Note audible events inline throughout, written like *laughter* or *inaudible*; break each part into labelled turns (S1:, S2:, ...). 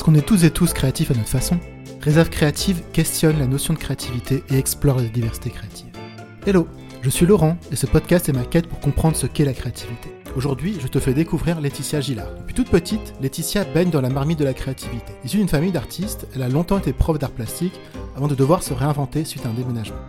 S1: Parce qu'on est tous et tous créatifs à notre façon, Réserve Créative questionne la notion de créativité et explore la diversité créative. Hello, je suis Laurent et ce podcast est ma quête pour comprendre ce qu'est la créativité. Aujourd'hui, je te fais découvrir Laetitia Gillard. Depuis toute petite, Laetitia baigne dans la marmite de la créativité. Issue d'une famille d'artistes, elle a longtemps été prof d'art plastique avant de devoir se réinventer suite à un déménagement.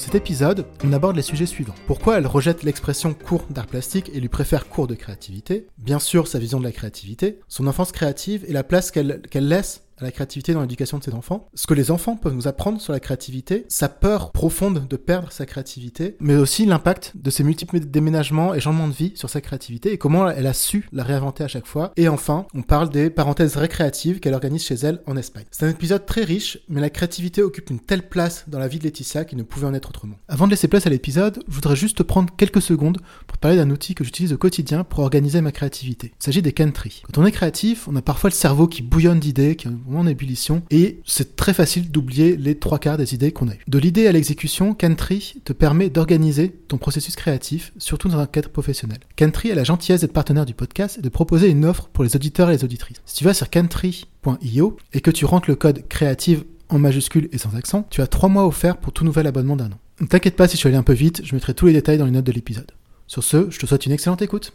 S1: Dans cet épisode, on aborde les sujets suivants. Pourquoi elle rejette l'expression cours d'art plastique et lui préfère cours de créativité? Bien sûr, sa vision de la créativité, son enfance créative et la place qu'elle laisse à la créativité dans l'éducation de ses enfants. Ce que les enfants peuvent nous apprendre sur la créativité, sa peur profonde de perdre sa créativité, mais aussi l'impact de ses multiples déménagements et changements de vie sur sa créativité et comment elle a su la réinventer à chaque fois. Et enfin, on parle des parenthèses récréatives qu'elle organise chez elle en Espagne. C'est un épisode très riche, mais la créativité occupe une telle place dans la vie de Laetitia qu'il ne pouvait en être autrement. Avant de laisser place à l'épisode, je voudrais juste prendre quelques secondes pour parler d'un outil que j'utilise au quotidien pour organiser ma créativité. Il s'agit des Cantry. Quand on est créatif, on a parfois le cerveau qui bouillonne d'idées, qui en ébullition, et c'est très facile d'oublier les trois quarts des idées qu'on a eues. De l'idée à l'exécution, Cantry te permet d'organiser ton processus créatif, surtout dans un cadre professionnel. Cantry a la gentillesse d'être partenaire du podcast et de proposer une offre pour les auditeurs et les auditrices. Si tu vas sur cantry.io et que tu rentres le code créative en majuscule et sans accent, tu as trois mois offerts pour tout nouvel abonnement d'un an. Ne t'inquiète pas si je suis allé un peu vite, je mettrai tous les détails dans les notes de l'épisode. Sur ce, je te souhaite une excellente écoute.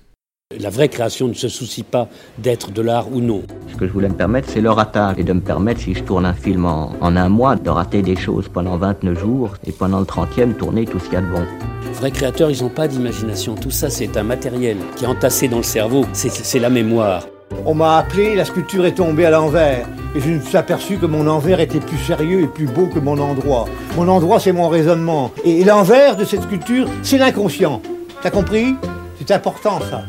S2: La vraie création ne se soucie pas d'être de l'art ou non.
S3: Ce que je voulais me permettre, c'est le ratage. Et de me permettre, si je tourne un film en, un mois, de rater des choses pendant 29 jours et pendant le 30e, tourner tout ce qu'il y a de bon.
S2: Les vrais créateurs, ils n'ont pas d'imagination. Tout ça, c'est un matériel qui est entassé dans le cerveau. C'est la mémoire.
S4: On m'a appelé, la sculpture est tombée à l'envers. Et je me suis aperçu que mon envers était plus sérieux et plus beau que mon endroit. Mon endroit, c'est mon raisonnement. Et l'envers de cette sculpture, c'est l'inconscient. T'as compris? C'est important, ça.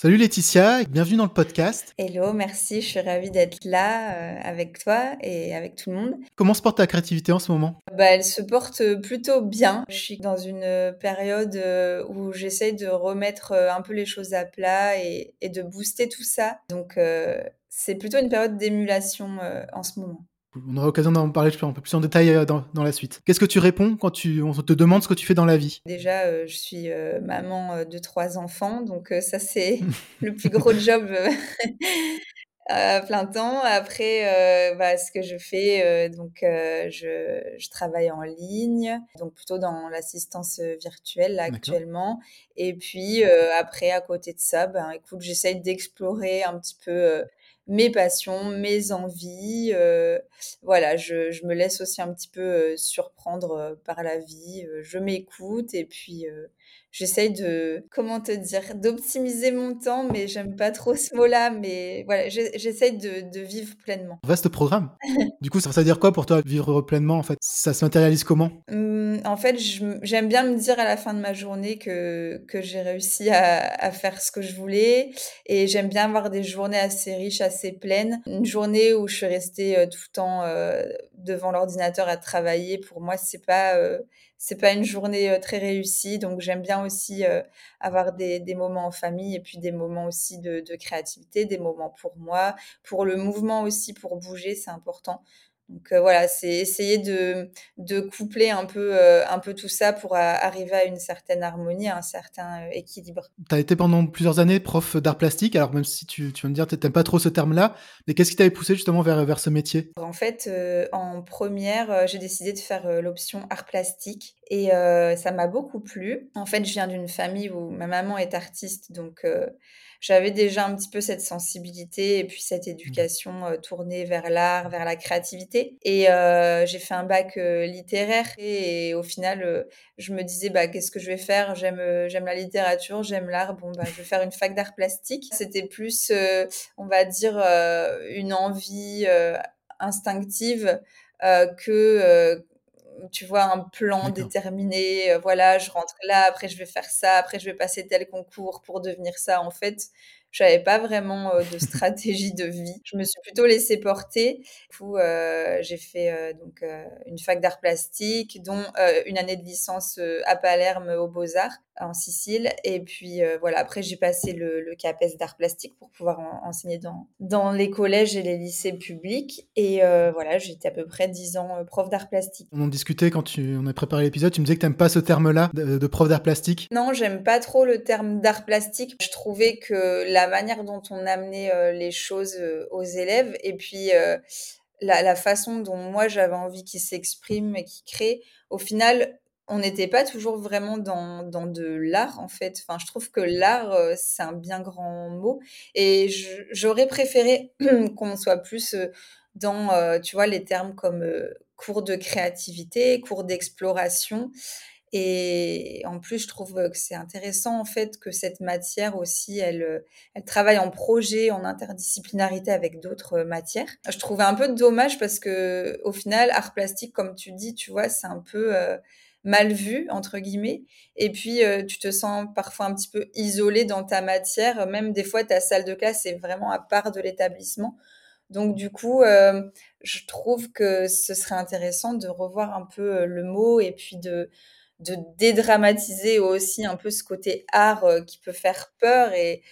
S1: Salut Laetitia, bienvenue dans le podcast.
S5: Hello, merci, je suis ravie d'être là euh, avec toi et avec tout le monde.
S1: Comment se porte ta créativité en ce moment?
S5: Bah, Elle se porte plutôt bien. Je suis dans une période euh, où j'essaye de remettre euh, un peu les choses à plat et, et de booster tout ça. Donc c'est plutôt une période d'émulation en ce moment.
S1: On aura l'occasion d'en parler un peu plus en détail euh, dans, la suite. Qu'est-ce que tu réponds quand tu, on te demande ce que tu fais dans la vie?
S5: Déjà, euh, je suis euh, maman de trois enfants, donc ça c'est *laughs* le plus gros job *laughs* à plein temps. Après, bah, ce que je fais, donc je, je, travaille en ligne, donc plutôt dans l'assistance virtuelle actuellement. Et puis après, à côté de ça, ben, écoute, j'essaye d'explorer un petit peu mes passions, mes envies. Euh, voilà, je, me laisse aussi un petit peu euh, surprendre euh, par la vie. je m'écoute et puis j'essaye de, comment te dire, d'optimiser mon temps, mais j'aime pas trop ce mot-là, mais voilà, j'essaye de, de, vivre pleinement.
S1: Vaste programme. *laughs* du coup, ça veut dire quoi pour toi, vivre pleinement, en fait? Ça se matérialise comment?
S5: Mmh, En fait, j'aime bien me dire à la fin de ma journée que, que j'ai réussi à, à, faire ce que je voulais, et j'aime bien avoir des journées assez riches, assez pleines. Une journée où je suis restée euh, tout le temps euh, devant l'ordinateur à travailler, pour moi, c'est pas... Euh, c'est pas une journée très réussie. Donc j'aime bien aussi avoir des, moments en famille et puis des moments aussi de, créativité, des moments pour moi, pour le mouvement aussi, pour bouger, c'est important. Donc euh, voilà, c'est essayer de, de, coupler un peu, euh, un peu tout ça pour arriver à une certaine harmonie, à un certain euh, équilibre.
S1: Tu as été pendant plusieurs années prof d'art plastique, alors même si tu, tu vas me dire que tu n'aimes pas trop ce terme-là, mais qu'est-ce qui t'avait poussé justement vers, vers ce métier?
S5: En fait, en première, j'ai décidé de faire l'option art plastique et ça m'a beaucoup plu. En fait, je viens d'une famille où ma maman est artiste, donc j'avais déjà un petit peu cette sensibilité et puis cette mmh. éducation euh, tournée vers l'art, vers la créativité. Et euh, j'ai fait un bac euh, littéraire et, au final, je me disais bah qu'est-ce que je vais faire? J'aime j'aime la littérature, j'aime l'art. Bon bah je vais faire une fac d'art plastique. C'était plus, on va dire, une envie instinctive que tu vois, un plan déterminé. Euh, voilà, je rentre là, après je vais faire ça, après je vais passer tel concours pour devenir ça. En fait, je n'avais pas vraiment euh, de *laughs* stratégie de vie. Je me suis plutôt laissée porter. Du coup, euh, j'ai fait donc une fac d'art plastique, dont une année de licence à Palerme aux Beaux-Arts. En Sicile. Et puis euh, voilà, après j'ai passé le, le CAPES d'art plastique pour pouvoir enseigner dans, dans les collèges et les lycées publics. Et euh, voilà, j'étais à peu près 10 ans euh, prof d'art plastique.
S1: On en discutait quand tu, on a préparé l'épisode, tu me disais que tu n'aimes pas ce terme-là de, prof d'art plastique.
S5: Non, j'aime pas trop le terme d'art plastique. Je trouvais que la manière dont on amenait les choses aux élèves et puis la, la, façon dont moi j'avais envie qu'ils s'expriment et qu'ils créent, au final, on n'était pas toujours vraiment dans, dans de l'art, en fait. Enfin, je trouve que l'art, euh, c'est un bien grand mot. Et j'aurais préféré *clears throat* qu'on soit plus euh, dans, euh, tu vois, les termes comme cours de créativité, cours d'exploration. Et en plus, je trouve que c'est intéressant, en fait, que cette matière aussi, elle, elle travaille en projet, en interdisciplinarité avec d'autres matières. Je trouvais un peu dommage parce que, au final, art plastique, comme tu dis, tu vois, c'est un peu mal vu, entre guillemets. Et puis, euh, tu te sens parfois un petit peu isolé dans ta matière. Même des fois, ta salle de classe est vraiment à part de l'établissement. Donc, du coup, euh, je trouve que ce serait intéressant de revoir un peu euh, le mot et puis de, de dédramatiser aussi un peu ce côté art qui peut faire peur et,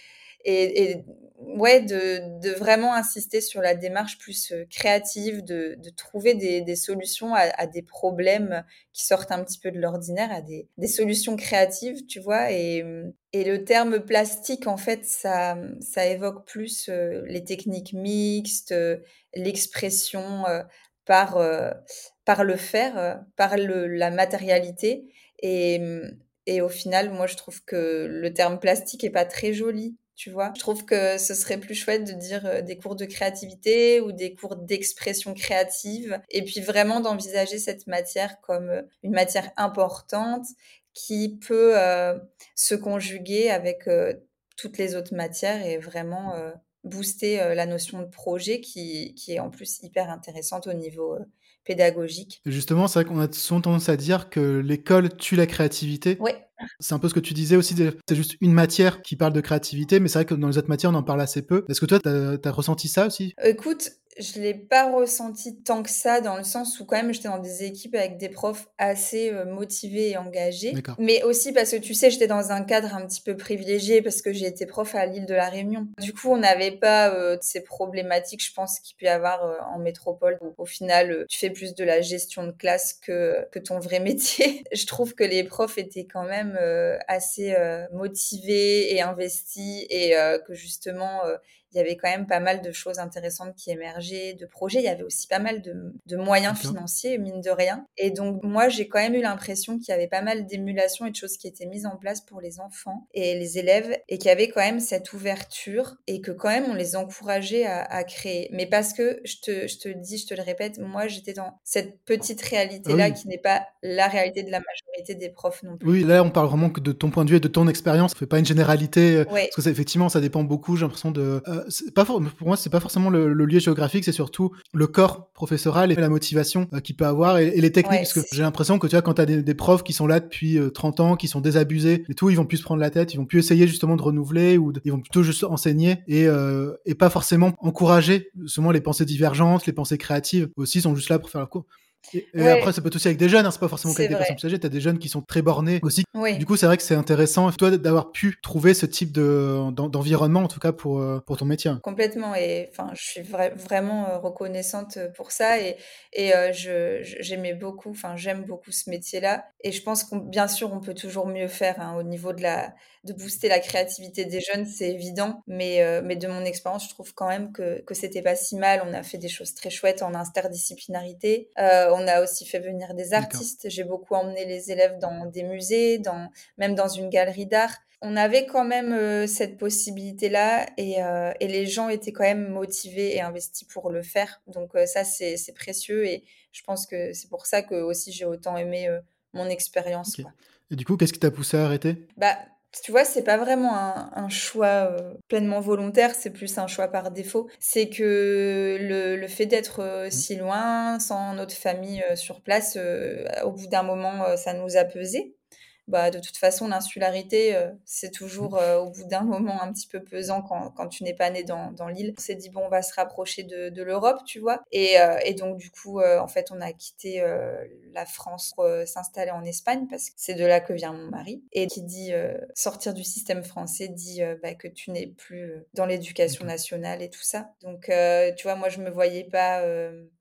S5: et, ouais, de, de, vraiment insister sur la démarche plus euh, créative, de, de trouver des, des solutions à, à, des problèmes qui sortent un petit peu de l'ordinaire, à des, des, solutions créatives, tu vois. Et, et, le terme plastique, en fait, ça, ça évoque plus euh, les techniques mixtes, euh, l'expression par, par le faire, par le, la matérialité. Et, et au final, moi, je trouve que le terme plastique est pas très joli tu vois. Je trouve que ce serait plus chouette de dire euh, des cours de créativité ou des cours d'expression créative et puis vraiment d'envisager cette matière comme euh, une matière importante qui peut euh, se conjuguer avec toutes les autres matières et vraiment booster la notion de projet qui, qui, est en plus hyper intéressante au niveau pédagogique.
S1: Justement, c'est vrai qu'on a souvent tendance à dire que l'école tue la créativité.
S5: Oui.
S1: C'est un peu ce que tu disais aussi, c'est juste une matière qui parle de créativité, mais c'est vrai que dans les autres matières, on en parle assez peu. Est-ce que toi, tu as, ressenti ça aussi?
S5: Écoute, je l'ai pas ressenti tant que ça dans le sens où quand même j'étais dans des équipes avec des profs assez euh, motivés et engagés. Mais aussi parce que tu sais j'étais dans un cadre un petit peu privilégié parce que j'ai été prof à l'île de la Réunion. Du coup on n'avait pas euh, ces problématiques je pense qu'il peut y avoir euh, en métropole où au final tu fais plus de la gestion de classe que que ton vrai *laughs* métier. Je trouve que les profs étaient quand même assez motivés et investis et que justement il y avait quand même pas mal de choses intéressantes qui émergeaient, de projets. Il y avait aussi pas mal de, de moyens financiers, mine de rien. Et donc, moi, j'ai quand même eu l'impression qu'il y avait pas mal d'émulation et de choses qui étaient mises en place pour les enfants et les élèves et qu'il y avait quand même cette ouverture et que quand même on les encourageait à, à créer. Mais parce que, je te, je te le dis, je te le répète, moi, j'étais dans cette petite réalité-là ah qui n'est pas la réalité de la majorité des profs non plus.
S1: Oui, là, on parle vraiment que de ton point de vue et de ton expérience. On fait pas une généralité. Euh, parce que ça, effectivement, ça dépend beaucoup, j'ai l'impression de... Euh, pas pour moi, c'est pas forcément le, lieu géographique, c'est surtout le corps professoral et la motivation euh, qu'il peut avoir et, les techniques. parce que j'ai l'impression que tu vois, quand tu as des, profs qui sont là depuis 30 euh, ans, qui sont désabusés et tout, ils vont plus se prendre la tête, ils vont plus essayer justement de renouveler ou ils vont plutôt juste enseigner et, euh, et pas forcément encourager justement les pensées divergentes, les pensées créatives aussi sont juste là pour faire leur cours. Et, après, ça peut être aussi avec des jeunes, hein, c'est pas forcément qu'avec des personnes plus âgées, t'as des jeunes qui sont très bornés aussi. Du coup, c'est vrai que c'est intéressant, toi, d'avoir pu trouver ce type de, d'environnement, en tout cas, pour, euh, pour ton métier.
S5: Complètement, et enfin, je suis vraiment euh, reconnaissante pour ça, et, et euh, j'aimais beaucoup, enfin, j'aime beaucoup ce métier-là, et je pense qu'on, bien sûr, on peut toujours mieux faire hein, au niveau de la, de booster la créativité des jeunes, c'est évident, mais, mais de mon expérience, je trouve quand même que, que c'était pas si mal, on a fait des choses très chouettes en interdisciplinarité, on a aussi fait venir des artistes. J'ai beaucoup emmené les élèves dans des musées, dans, même dans une galerie d'art. On avait quand même euh, cette possibilité-là et, euh, et, les gens étaient quand même motivés et investis pour le faire. Donc euh, ça, c'est précieux et je pense que c'est pour ça que aussi j'ai autant aimé mon expérience.
S1: Et du coup, qu'est-ce qui t'a poussé à arrêter?
S5: Bah, tu vois, c'est pas vraiment un, choix euh, pleinement volontaire, c'est plus un choix par défaut. C'est que le, fait d'être euh, si loin, sans notre famille euh, sur place, au bout d'un moment, ça nous a pesé. Bah, de toute façon, l'insularité, euh, c'est toujours euh, au bout d'un moment un petit peu pesant quand, quand tu n'es pas né dans, dans l'île. On s'est dit, bon, on va se rapprocher de, de l'Europe, tu vois. Et, euh, et, donc, du coup, en fait, on a quitté la France pour s'installer en Espagne parce que c'est de là que vient mon mari. Et qui dit sortir du système français dit bah, que tu n'es plus dans l'éducation nationale et tout ça. Donc, tu vois, moi, je me voyais pas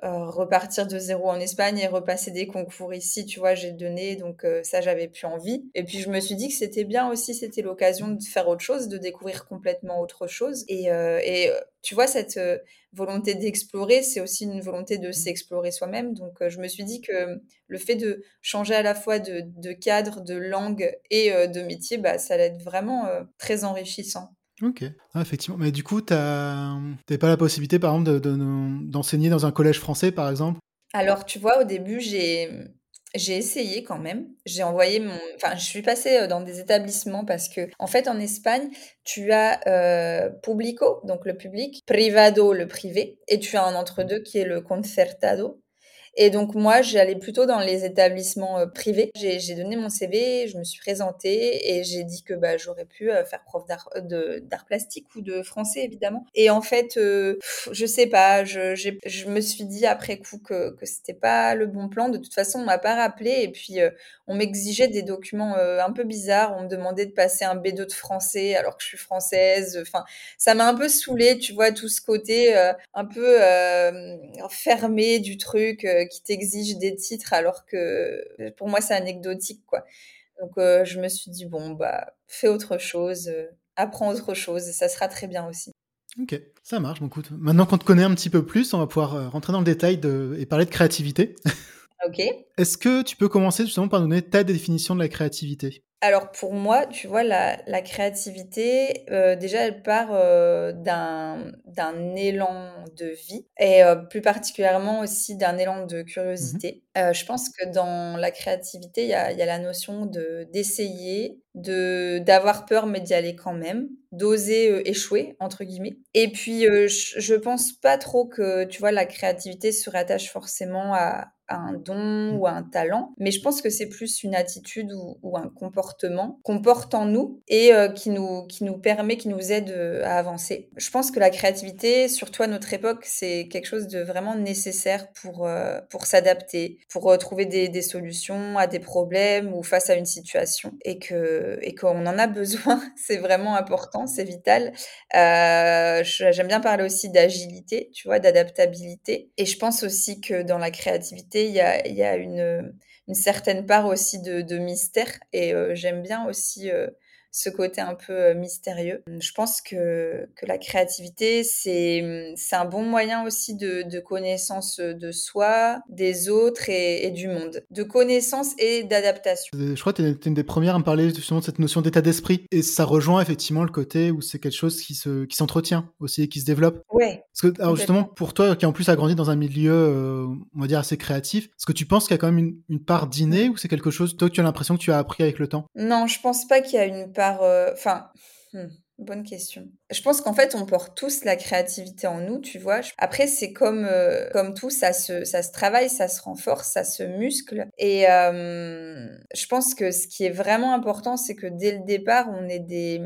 S5: repartir de zéro en Espagne et repasser des concours ici. Tu vois, j'ai donné, donc ça, j'avais plus envie. Et puis je me suis dit que c'était bien aussi, c'était l'occasion de faire autre chose, de découvrir complètement autre chose. Et, euh, et euh, tu vois, cette euh, volonté d'explorer, c'est aussi une volonté de s'explorer soi-même. Donc je me suis dit que le fait de changer à la fois de, de cadre, de langue et de métier, bah, ça allait être vraiment très enrichissant.
S1: Ok, ah, effectivement. Mais du coup, tu n'avais pas la possibilité, par exemple, d'enseigner de, dans un collège français, par exemple?
S5: Alors, tu vois, au début, j'ai j'ai essayé quand même. J'ai envoyé mon. Enfin, je suis passée euh, dans des établissements parce que, en fait, en Espagne, tu as euh, publico, donc le public, privado, le privé, et tu as un entre-deux qui est le concertado. Et donc moi, j'allais plutôt dans les établissements euh, privés. J'ai donné mon CV, je me suis présentée et j'ai dit que bah, j'aurais pu euh, faire prof euh, d'art plastique ou de français évidemment. Et en fait, je sais pas, je, je, me suis dit après coup que, que c'était pas le bon plan. De toute façon, on m'a pas rappelé et puis on m'exigeait des documents un peu bizarres. On me demandait de passer un B2 de français alors que je suis française. Enfin, ça m'a un peu saoulée, tu vois, tout ce côté un peu fermé du truc qui t'exige des titres alors que pour moi c'est anecdotique quoi. Donc euh, je me suis dit bon bah fais autre chose, euh, apprends autre chose et ça sera très bien aussi.
S1: Ok, ça marche. Bon, écoute, maintenant qu'on te connaît un petit peu plus, on va pouvoir euh, rentrer dans le détail de... et parler de créativité.
S5: Ok. *laughs*
S1: Est-ce que tu peux commencer justement par donner ta définition de la créativité?
S5: Alors pour moi, tu vois, la, la créativité, euh, déjà, elle part euh, d'un, d'un élan de vie et euh, plus particulièrement aussi d'un élan de curiosité. Mmh je pense que dans la créativité, il y a, y a la notion de, d'essayer, de, d'avoir peur mais d'y aller quand même, d'oser échouer, entre guillemets. Et puis, je, je pense pas trop que, tu vois, la créativité se rattache forcément à, un don mmh. ou un talent, mais je pense que c'est plus une attitude ou, un comportement qu'on porte en nous et euh, qui, nous, qui nous permet, qui nous aide euh, à avancer. Je pense que la créativité, surtout à notre époque, c'est quelque chose de vraiment nécessaire pour, euh, pour s'adapter, pour trouver des, des, solutions à des problèmes ou face à une situation et que et qu'on en a *laughs* besoin. c'est vraiment important, c'est vital. J'aime bien parler aussi d'agilité, tu vois, d'adaptabilité. Et je pense aussi que dans la créativité, il y a, une, certaine part aussi de, mystère. Et euh, j'aime bien aussi euh, ce côté un peu euh, mystérieux. Je pense que, que la créativité, c'est, c'est un bon moyen aussi de, de connaissance de soi, des autres et, du monde. De connaissance et d'adaptation.
S1: Je crois que tu es une des premières à me parler justement de cette notion d'état d'esprit. Et ça rejoint effectivement le côté où c'est quelque chose qui, se, qui s'entretient aussi et qui se développe.
S5: Ouais.
S1: Parce que, alors justement, pour toi qui en plus a grandi dans un milieu, euh, on va dire, assez créatif, est-ce que tu penses qu'il y a quand même une, une part d'inné ou c'est quelque chose, toi, que tu as l'impression que tu as appris avec le temps?
S5: Non, je pense pas qu'il y a une part euh, enfin, hmm, bonne question. Je pense qu'en fait, on porte tous la créativité en nous, tu vois. Après, c'est comme, euh, comme tout, ça se, ça se travaille, ça se renforce, ça se muscle. Et euh, je pense que ce qui est vraiment important, c'est que dès le départ, on est des,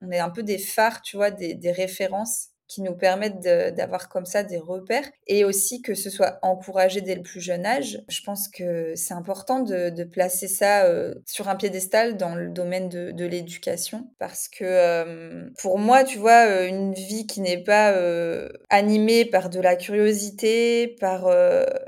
S5: on est un peu des phares, tu vois, des, des références qui nous permettent d'avoir comme ça des repères et aussi que ce soit encouragé dès le plus jeune âge. Je pense que c'est important de, placer ça euh, sur un piédestal dans le domaine de, de l'éducation parce que euh, pour moi, tu vois, euh, une vie qui n'est pas animée par de la curiosité, par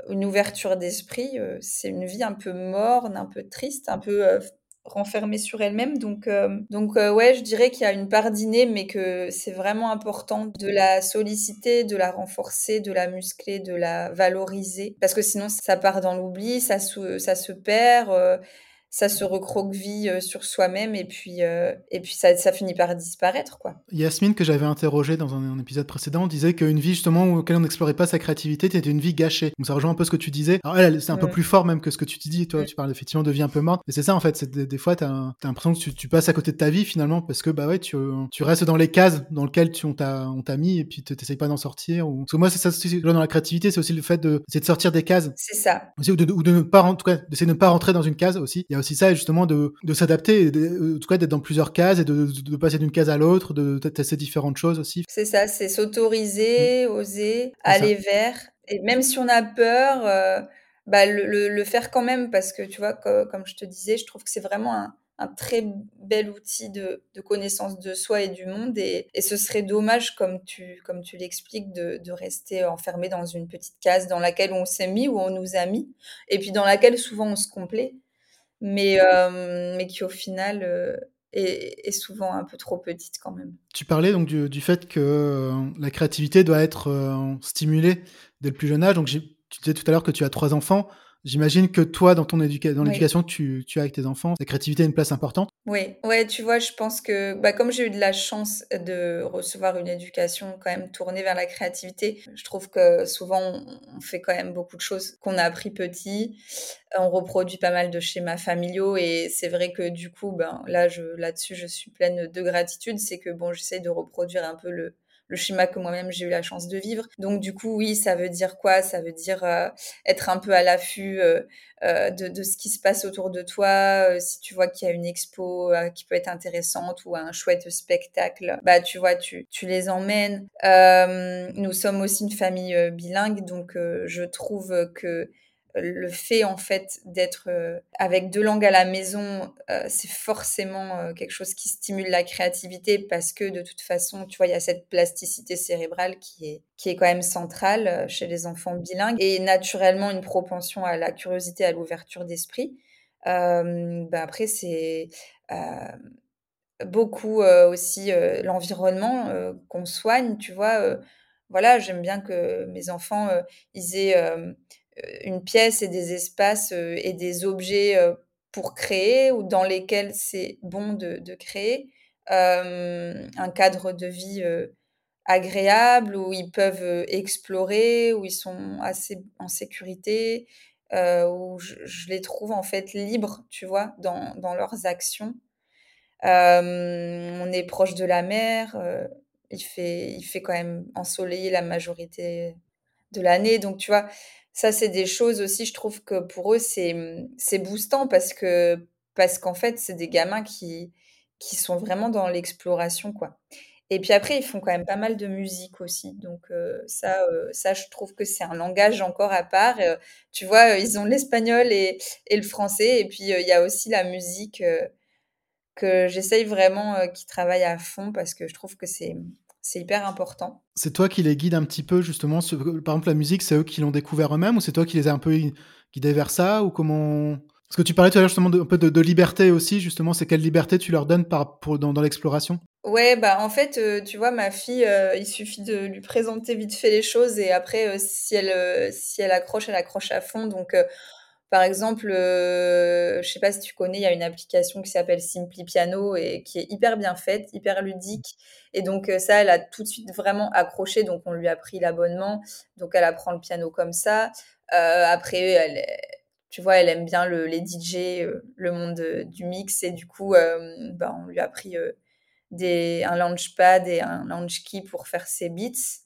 S5: une ouverture d'esprit, c'est une vie un peu morne, un peu triste, un peu renfermée sur elle-même. Donc, euh, donc euh, ouais, je dirais qu'il y a une part d'inné, mais que c'est vraiment important de la solliciter, de la renforcer, de la muscler, de la valoriser. Parce que sinon, ça part dans l'oubli, ça, ça se perd. Euh, ça se recroqueville euh, sur soi-même et puis, euh, et puis ça, ça, finit par disparaître. quoi.
S1: Yasmine, que j'avais interrogée dans un, épisode précédent, disait qu'une vie justement où on n'explorait pas sa créativité était une vie gâchée. Donc ça rejoint un peu ce que tu disais. Alors elle, c'est un peu plus fort même que ce que tu dis. Toi, tu parles effectivement de vie un peu morte. Mais c'est ça en fait. C'est des, fois, tu as, l'impression que tu, passes à côté de ta vie finalement parce que bah ouais, tu, tu restes dans les cases dans lesquelles tu, on t'a mis et puis tu n'essayes pas d'en sortir. Ou... Parce que moi, c'est ça dans la créativité, c'est aussi le fait de, de sortir des cases.
S5: C'est ça.
S1: Aussi, ou de, ou de ne pas, en tout cas, d'essayer de ne pas rentrer dans une case aussi. Il y a aussi ça, justement de, de s'adapter, en tout cas d'être dans plusieurs cases et de, de passer d'une case à l'autre, de, tester différentes choses aussi.
S5: C'est ça, c'est s'autoriser, mmh. oser, aller vers. Et même si on a peur, euh, bah, le, le, faire quand même, parce que tu vois, comme je te disais, je trouve que c'est vraiment un, un très bel outil de, connaissance de soi et du monde. Et, ce serait dommage, comme tu, comme tu l'expliques, de, rester enfermé dans une petite case dans laquelle on s'est mis ou on nous a mis, et puis dans laquelle souvent on se complaît, mais, euh, mais qui au final euh, est, souvent un peu trop petite quand même.
S1: Tu parlais donc du, fait que euh, la créativité doit être stimulée dès le plus jeune âge. Donc tu disais tout à l'heure que tu as trois enfants. J'imagine que toi, dans ton éducation, dans l'éducation que tu, tu, as avec tes enfants, la créativité a une place importante.
S5: Oui, ouais, tu vois, je pense que bah, comme j'ai eu de la chance de recevoir une éducation quand même tournée vers la créativité, je trouve que souvent on fait quand même beaucoup de choses qu'on a appris petit. On reproduit pas mal de schémas familiaux et c'est vrai que du coup, ben là, je, là-dessus, je suis pleine de gratitude. C'est que bon, j'essaie de reproduire un peu le, le schéma que moi-même j'ai eu la chance de vivre. Donc du coup, oui, ça veut dire quoi? Ça veut dire euh, être un peu à l'affût euh, euh, de, de, ce qui se passe autour de toi. si tu vois qu'il y a une expo qui peut être intéressante ou un chouette spectacle, bah tu vois, tu, tu les emmènes. nous sommes aussi une famille bilingue, donc je trouve que le fait en fait d'être euh, avec deux langues à la maison, euh, c'est forcément euh, quelque chose qui stimule la créativité parce que de toute façon, tu vois, il y a cette plasticité cérébrale qui est qui est quand même centrale chez les enfants bilingues et naturellement une propension à la curiosité, à l'ouverture d'esprit. Ben après, c'est beaucoup aussi l'environnement qu'on soigne, tu vois. voilà, j'aime bien que mes enfants ils aient une pièce et des espaces euh, et des objets euh, pour créer ou dans lesquels c'est bon de, créer un cadre de vie agréable où ils peuvent explorer, où ils sont assez en sécurité, où je, les trouve en fait libres, tu vois, dans, dans leurs actions. on est proche de la mer, il, fait, il fait quand même ensoleillé la majorité de l'année, donc tu vois, ça, c'est des choses aussi, je trouve que pour eux, c'est, mmh, c'est boostant parce que parce qu'en fait, c'est des gamins qui, qui sont vraiment dans l'exploration, quoi. Et puis après, ils font quand même pas mal de musique aussi. Donc ça, ça, je trouve que c'est un langage encore à part. tu vois, ils ont l'espagnol et, et, le français. Et puis, il y a aussi la musique que j'essaye vraiment, qui travaille à fond parce que je trouve que c'est c'est hyper important.
S1: C'est toi qui les guides un petit peu justement. par exemple, la musique, c'est eux qui l'ont découvert eux-mêmes ou c'est toi qui les as un peu guidés vers ça ou comment? Parce que tu parlais tout à l'heure justement de, un peu de, liberté aussi. Justement, c'est quelle liberté tu leur donnes par, pour, dans, l'exploration?
S5: Ouais, bah en fait, euh, tu vois, ma fille, euh, il suffit de lui présenter vite fait les choses et après, euh, si elle si elle accroche, elle accroche à fond. Donc par exemple, euh, je sais pas si tu connais, il y a une application qui s'appelle Simply Piano et qui est hyper bien faite, hyper ludique. Et donc euh, ça, elle a tout de suite vraiment accroché. Donc on lui a pris l'abonnement. Donc elle apprend le piano comme ça. Euh, après, elle, tu vois, elle aime bien le, les DJ, le monde du mix. Et du coup, ben, on lui a pris un launchpad et un launch key pour faire ses beats,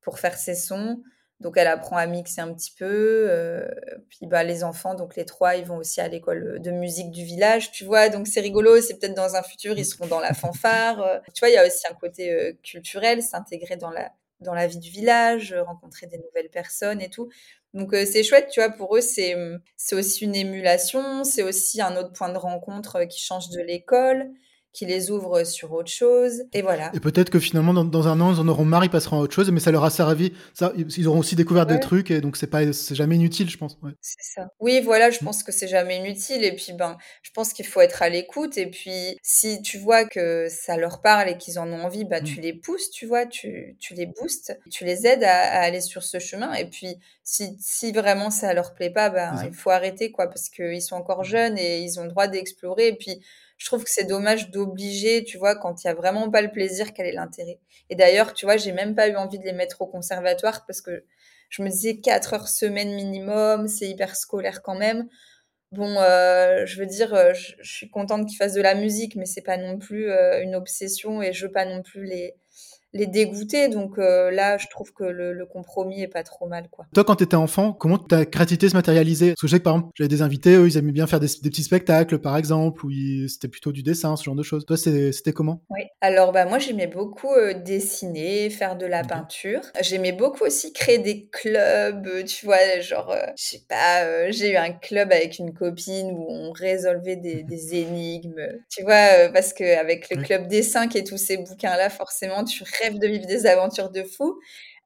S5: pour faire ses sons. Donc elle apprend à mixer un petit peu. Euh, puis bah, les enfants, donc les trois, ils vont aussi à l'école de musique du village, tu vois. Donc c'est rigolo, c'est peut-être dans un futur, ils seront dans la fanfare. Euh. *laughs* tu vois, il y a aussi un côté euh, culturel, s'intégrer dans la, dans la vie du village, rencontrer des nouvelles personnes et tout. Donc c'est chouette, tu vois, pour eux, c'est, c'est aussi une émulation, c'est aussi un autre point de rencontre qui change de l'école qui les ouvre sur autre chose. Et voilà.
S1: Et peut-être que finalement, dans, un an, ils en auront marre, ils passeront à autre chose, mais ça leur a servi. Ça, ils auront aussi découvert des trucs, et donc c'est pas, c'est jamais inutile, je pense.
S5: C'est ça. Oui, voilà, je pense que c'est jamais inutile. Et puis, ben, je pense qu'il faut être à l'écoute. Et puis, si tu vois que ça leur parle et qu'ils en ont envie, bah, tu mm. les pousses, tu vois, tu, tu les boostes, tu les aides à, aller sur ce chemin. Et puis, si, si vraiment ça leur plaît pas, ben, il faut arrêter, quoi, parce qu'ils sont encore mm. jeunes et ils ont le droit d'explorer. Et puis, je trouve que c'est dommage d'obliger, tu vois, quand il y a vraiment pas le plaisir, quel est l'intérêt. Et d'ailleurs, tu vois, j'ai même pas eu envie de les mettre au conservatoire parce que je me disais 4 heures semaine minimum, c'est hyper scolaire quand même. Bon, euh, je veux dire, euh, je, suis contente qu'ils fassent de la musique, mais c'est pas non plus euh, une obsession et je veux pas non plus les, les dégoûter. Donc là, je trouve que le, compromis est pas trop mal, quoi.
S1: Toi, quand tu étais enfant, comment ta créativité se matérialisait? Parce que je sais que par exemple, j'avais des invités, eux, ils aimaient bien faire des, petits spectacles, par exemple, où c'était plutôt du dessin, ce genre de choses. Toi, c'était comment?
S5: Oui. Alors, bah moi, j'aimais beaucoup dessiner, faire de la peinture. J'aimais beaucoup aussi créer des clubs, tu vois, genre, je sais pas, j'ai eu un club avec une copine où on résolvait des, des énigmes, tu vois, parce qu'avec le club dessin et tous ces bouquins-là, forcément, tu de vivre des aventures de fou.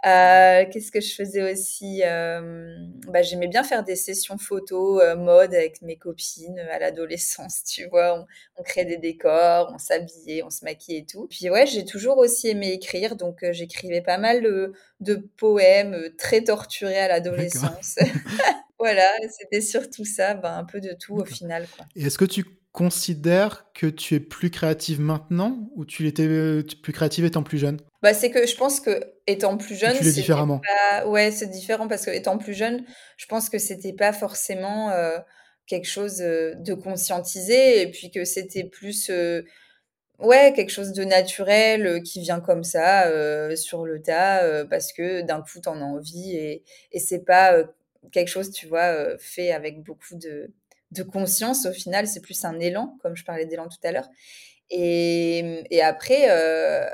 S5: Euh, qu'est-ce que je faisais aussi euh, bah, J'aimais bien faire des sessions photos euh, mode avec mes copines à l'adolescence, tu vois. On, on créait des décors, on s'habillait, on se maquillait et tout. Puis ouais, j'ai toujours aussi aimé écrire, donc j'écrivais pas mal de, de poèmes très torturés à l'adolescence. *laughs* voilà, c'était surtout ça, bah, un peu de tout au final. Quoi.
S1: Et est-ce que tu considères que tu es plus créative maintenant ou tu étais euh, plus créative étant plus jeune?
S5: Bah, c'est que je pense que étant plus jeune,
S1: c'est différemment?
S5: Ouais, c'est différent parce que étant plus jeune, je pense que c'était pas forcément euh, quelque chose euh, de conscientisé et puis que c'était plus ouais quelque chose de naturel qui vient comme ça sur le tas parce que d'un coup t'en as envie et et c'est pas quelque chose tu vois fait avec beaucoup de de conscience, au final, c'est plus un élan, comme je parlais d'élan tout à l'heure. Et, après, euh,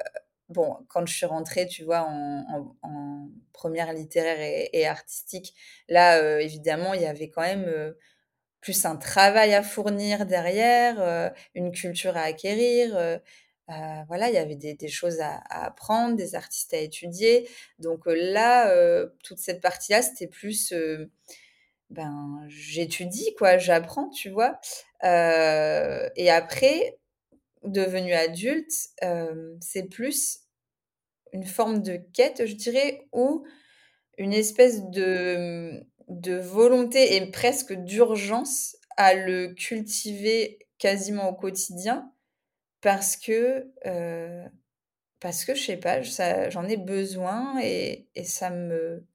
S5: bon, quand je suis rentrée, tu vois, en, première littéraire et, artistique, là, euh, évidemment, il y avait quand même euh, plus un travail à fournir derrière, une culture à acquérir. voilà, il y avait des, choses à, à, apprendre, des artistes à étudier. Donc là, toute cette partie-là, c'était plus ben, j'étudie, quoi, j'apprends, tu vois. Euh, et après, devenu adulte, euh, c'est plus une forme de quête, je dirais, ou une espèce de, de volonté et presque d'urgence à le cultiver quasiment au quotidien parce que, euh, parce que je sais pas, j'en ai besoin et, et ça me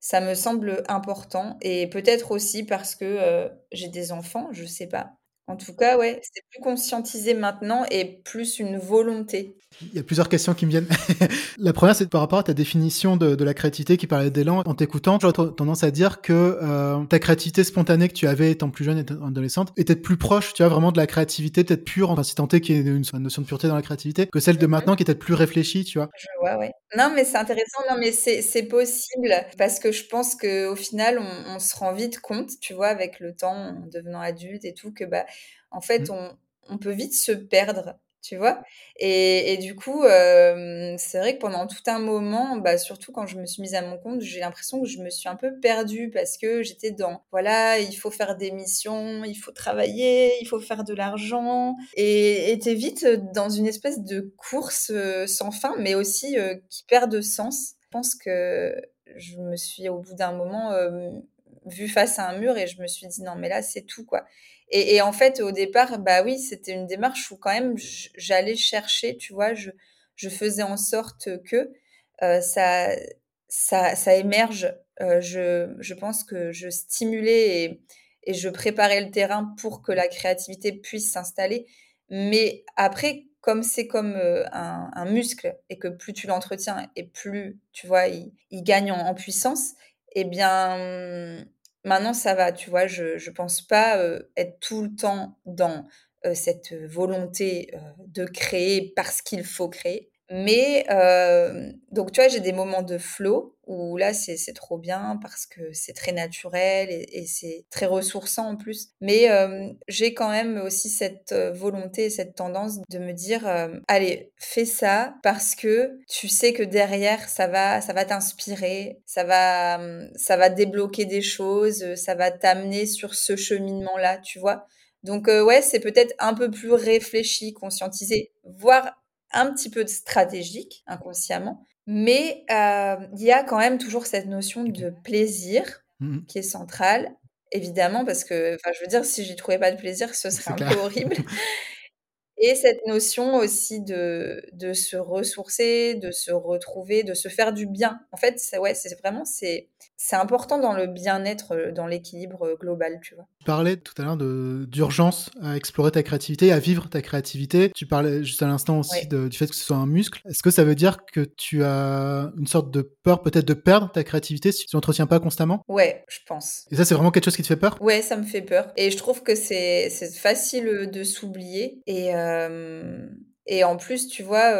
S5: ça me semble important et peut-être aussi parce que, euh, j'ai des enfants, je sais pas. En tout cas, ouais, c'est plus conscientisé maintenant et plus une volonté.
S1: Il y a plusieurs questions qui me viennent. *laughs* la première, c'est par rapport à ta définition de, de la créativité qui parlait d'élan. En t'écoutant, j'aurais tendance à dire que euh, ta créativité spontanée que tu avais étant plus jeune et adolescente était plus proche, tu vois, vraiment de la créativité, peut-être pure, enfin si tant est qu'il y ait une, notion de pureté dans la créativité, que celle de mmh maintenant qui est peut-être plus réfléchie, tu vois.
S5: Je vois, ouais. Non, mais c'est intéressant, non, mais c'est possible parce que je pense qu'au final, on, on, se rend vite compte, tu vois, avec le temps, en devenant adulte et tout, que bah en fait, mmh. on, peut vite se perdre, tu vois? Et, du coup, c'est vrai que pendant tout un moment, bah, surtout quand je me suis mise à mon compte, j'ai l'impression que je me suis un peu perdue parce que j'étais dans, voilà, il faut faire des missions, il faut travailler, il faut faire de l'argent. Et t'es vite dans une espèce de course sans fin, mais aussi qui perd de sens. Je pense que je me suis au bout d'un moment vue face à un mur et je me suis dit non mais là c'est tout quoi et, en fait, au départ, bah oui, c'était une démarche où quand même j'allais chercher, tu vois, je, je faisais en sorte que euh, ça, ça, ça émerge. Euh, je, je pense que je stimulais et, et je préparais le terrain pour que la créativité puisse s'installer. Mais après, comme c'est comme euh, un, un, muscle et que plus tu l'entretiens et plus, tu vois, il, il gagne en, en, puissance, eh bien, Maintenant, ça va, tu vois, je ne pense pas être tout le temps dans cette volonté de créer parce qu'il faut créer. Mais donc, tu vois, j'ai des moments de flow où là, c'est trop bien parce que c'est très naturel et, c'est très ressourçant en plus. Mais j'ai quand même aussi cette volonté et cette tendance de me dire, allez, fais ça parce que tu sais que derrière, ça va, ça va t'inspirer, ça va, ça va débloquer des choses, ça va t'amener sur ce cheminement-là, tu vois. Donc ouais, c'est peut-être un peu plus réfléchi, conscientisé, voire un petit peu de stratégique inconsciemment, mais euh, il y a quand même toujours cette notion de plaisir mmh qui est centrale, évidemment, parce que, enfin, je veux dire, si j'y trouvais pas de plaisir, ce serait un peu horrible. *laughs* Et cette notion aussi de de se ressourcer, de se retrouver, de se faire du bien. En fait, c'est ouais, c'est vraiment c'est c'est important dans le bien-être, euh, dans l'équilibre euh, global, tu vois.
S1: Tu parlais tout à l'heure d'urgence à explorer ta créativité, à vivre ta créativité. Tu parlais juste à l'instant aussi du fait que ce soit un muscle. Est-ce que ça veut dire que tu as une sorte de peur peut-être de perdre ta créativité si tu n'entretiens pas constamment?
S5: Ouais, je pense.
S1: Et ça, c'est vraiment quelque chose qui te fait peur?
S5: Ouais, ça me fait peur. Et je trouve que c'est facile de s'oublier. Et, euh, et en plus, tu vois,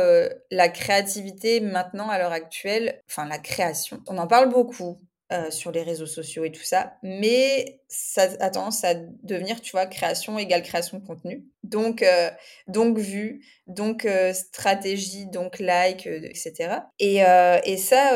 S5: la créativité maintenant, à l'heure actuelle, enfin la création, on en parle beaucoup. Euh, sur les réseaux sociaux et tout ça, mais ça a tendance à devenir, tu vois, création égale création de contenu. Donc, euh, donc vue, donc euh, stratégie, donc like, etc. Et, et ça,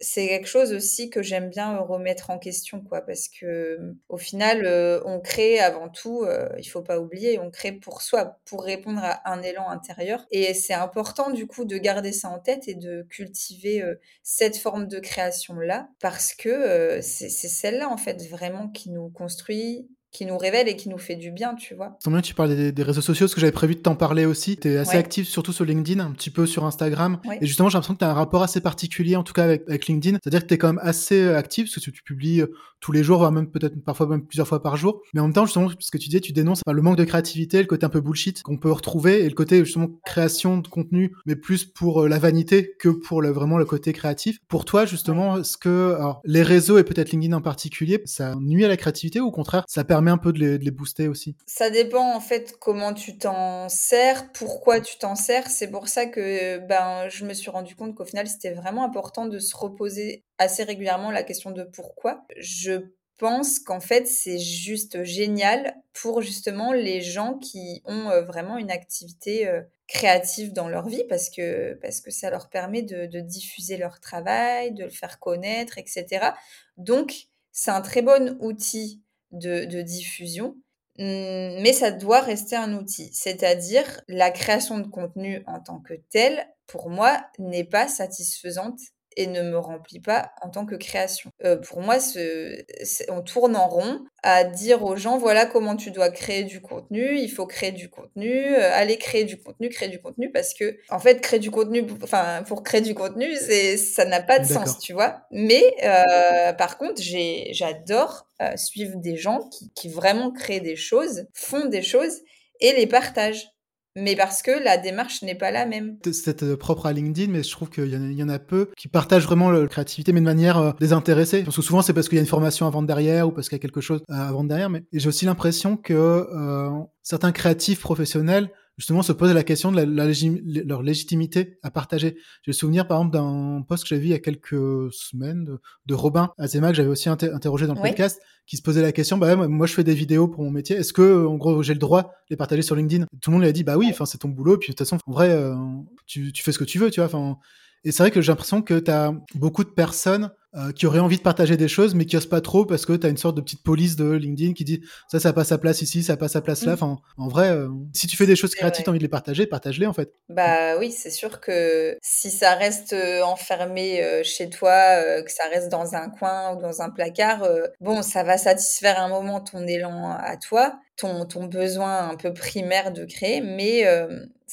S5: c'est quelque chose aussi que j'aime bien remettre en question, quoi, parce que au final, on crée avant tout, il faut pas oublier, on crée pour soi, pour répondre à un élan intérieur. Et c'est important, du coup, de garder ça en tête et de cultiver cette forme de création-là, parce que c'est celle-là, en fait, vraiment qui nous construit, qui nous révèle et qui nous fait du bien, tu vois.
S1: Tant bien tu parles des, réseaux sociaux, parce que j'avais prévu de t'en parler aussi. Tu es assez actif, surtout sur LinkedIn, un petit peu sur Instagram. Et justement, j'ai l'impression que tu as un rapport assez particulier, en tout cas avec, avec LinkedIn. C'est-à-dire que tu es quand même assez euh, actif, parce que tu, publies euh, tous les jours, voire même peut-être parfois même plusieurs fois par jour. Mais en même temps, justement, ce que tu disais, tu dénonces le manque de créativité, le côté un peu bullshit qu'on peut retrouver, et le côté justement création de contenu, mais plus pour euh, la vanité que pour le, vraiment le côté créatif. Pour toi, justement, est-ce que les réseaux et peut-être LinkedIn en particulier, ça nuit à la créativité ou au contraire, ça permet un peu de les, booster aussi
S5: Ça dépend en fait comment tu t'en sers, pourquoi tu t'en sers. C'est pour ça que ben, je me suis rendu compte qu'au final, c'était vraiment important de se reposer assez régulièrement la question de pourquoi. Je pense qu'en fait, c'est juste génial pour justement les gens qui ont euh, vraiment une activité euh, créative dans leur vie parce que, parce que ça leur permet de diffuser leur travail, de le faire connaître, etc. Donc, c'est un très bon outil de, diffusion, mmh, mais ça doit rester un outil. C'est-à-dire, la création de contenu en tant que telle, pour moi, n'est pas satisfaisante et ne me remplit pas en tant que création. Euh, pour moi, ce, on tourne en rond à dire aux gens voilà comment tu dois créer du contenu, il faut créer du contenu, euh, aller créer du contenu, créer du contenu parce que en fait créer du contenu, enfin pour créer du contenu, c'est ça n'a pas de sens, tu vois. Mais euh, par contre, j'adore suivre des gens qui, qui vraiment créent des choses, font des choses et les partagent mais parce que la démarche n'est pas la même.
S1: C'est euh, propre à LinkedIn, mais je trouve qu'il y, en a peu qui partagent vraiment la créativité, mais de manière euh, désintéressée. Parce que souvent, c'est parce qu'il y a une formation à vendre derrière ou parce qu'il y a quelque chose à vendre derrière. Mais j'ai aussi l'impression que euh, certains créatifs professionnels justement se posent la question de la, leur légitimité à partager. J'ai le souvenir par exemple d'un post que j'avais vu il y a quelques semaines de, Robin Azema que j'avais aussi interrogé dans le podcast qui se posait la question bah moi je fais des vidéos pour mon métier est-ce que en gros j'ai le droit de les partager sur LinkedIn? Tout le monde lui a dit bah oui enfin c'est ton boulot puis de toute façon en vrai euh, tu, tu fais ce que tu veux tu vois enfin et c'est vrai que j'ai l'impression que tu as beaucoup de personnes euh, qui auraient envie de partager des choses, mais qui osent pas trop parce que tu as une sorte de petite police de LinkedIn qui dit ça, ça passe sa place ici, ça passe sa place là. Mm. Enfin, en vrai, euh, si tu fais des choses créatives, tu as envie de les partager, partage-les en fait.
S5: Bah oui, c'est sûr que si ça reste euh, enfermé chez toi, que ça reste dans un coin ou dans un placard, bon, ça va satisfaire un moment ton élan à toi, ton, ton besoin un peu primaire de créer, mais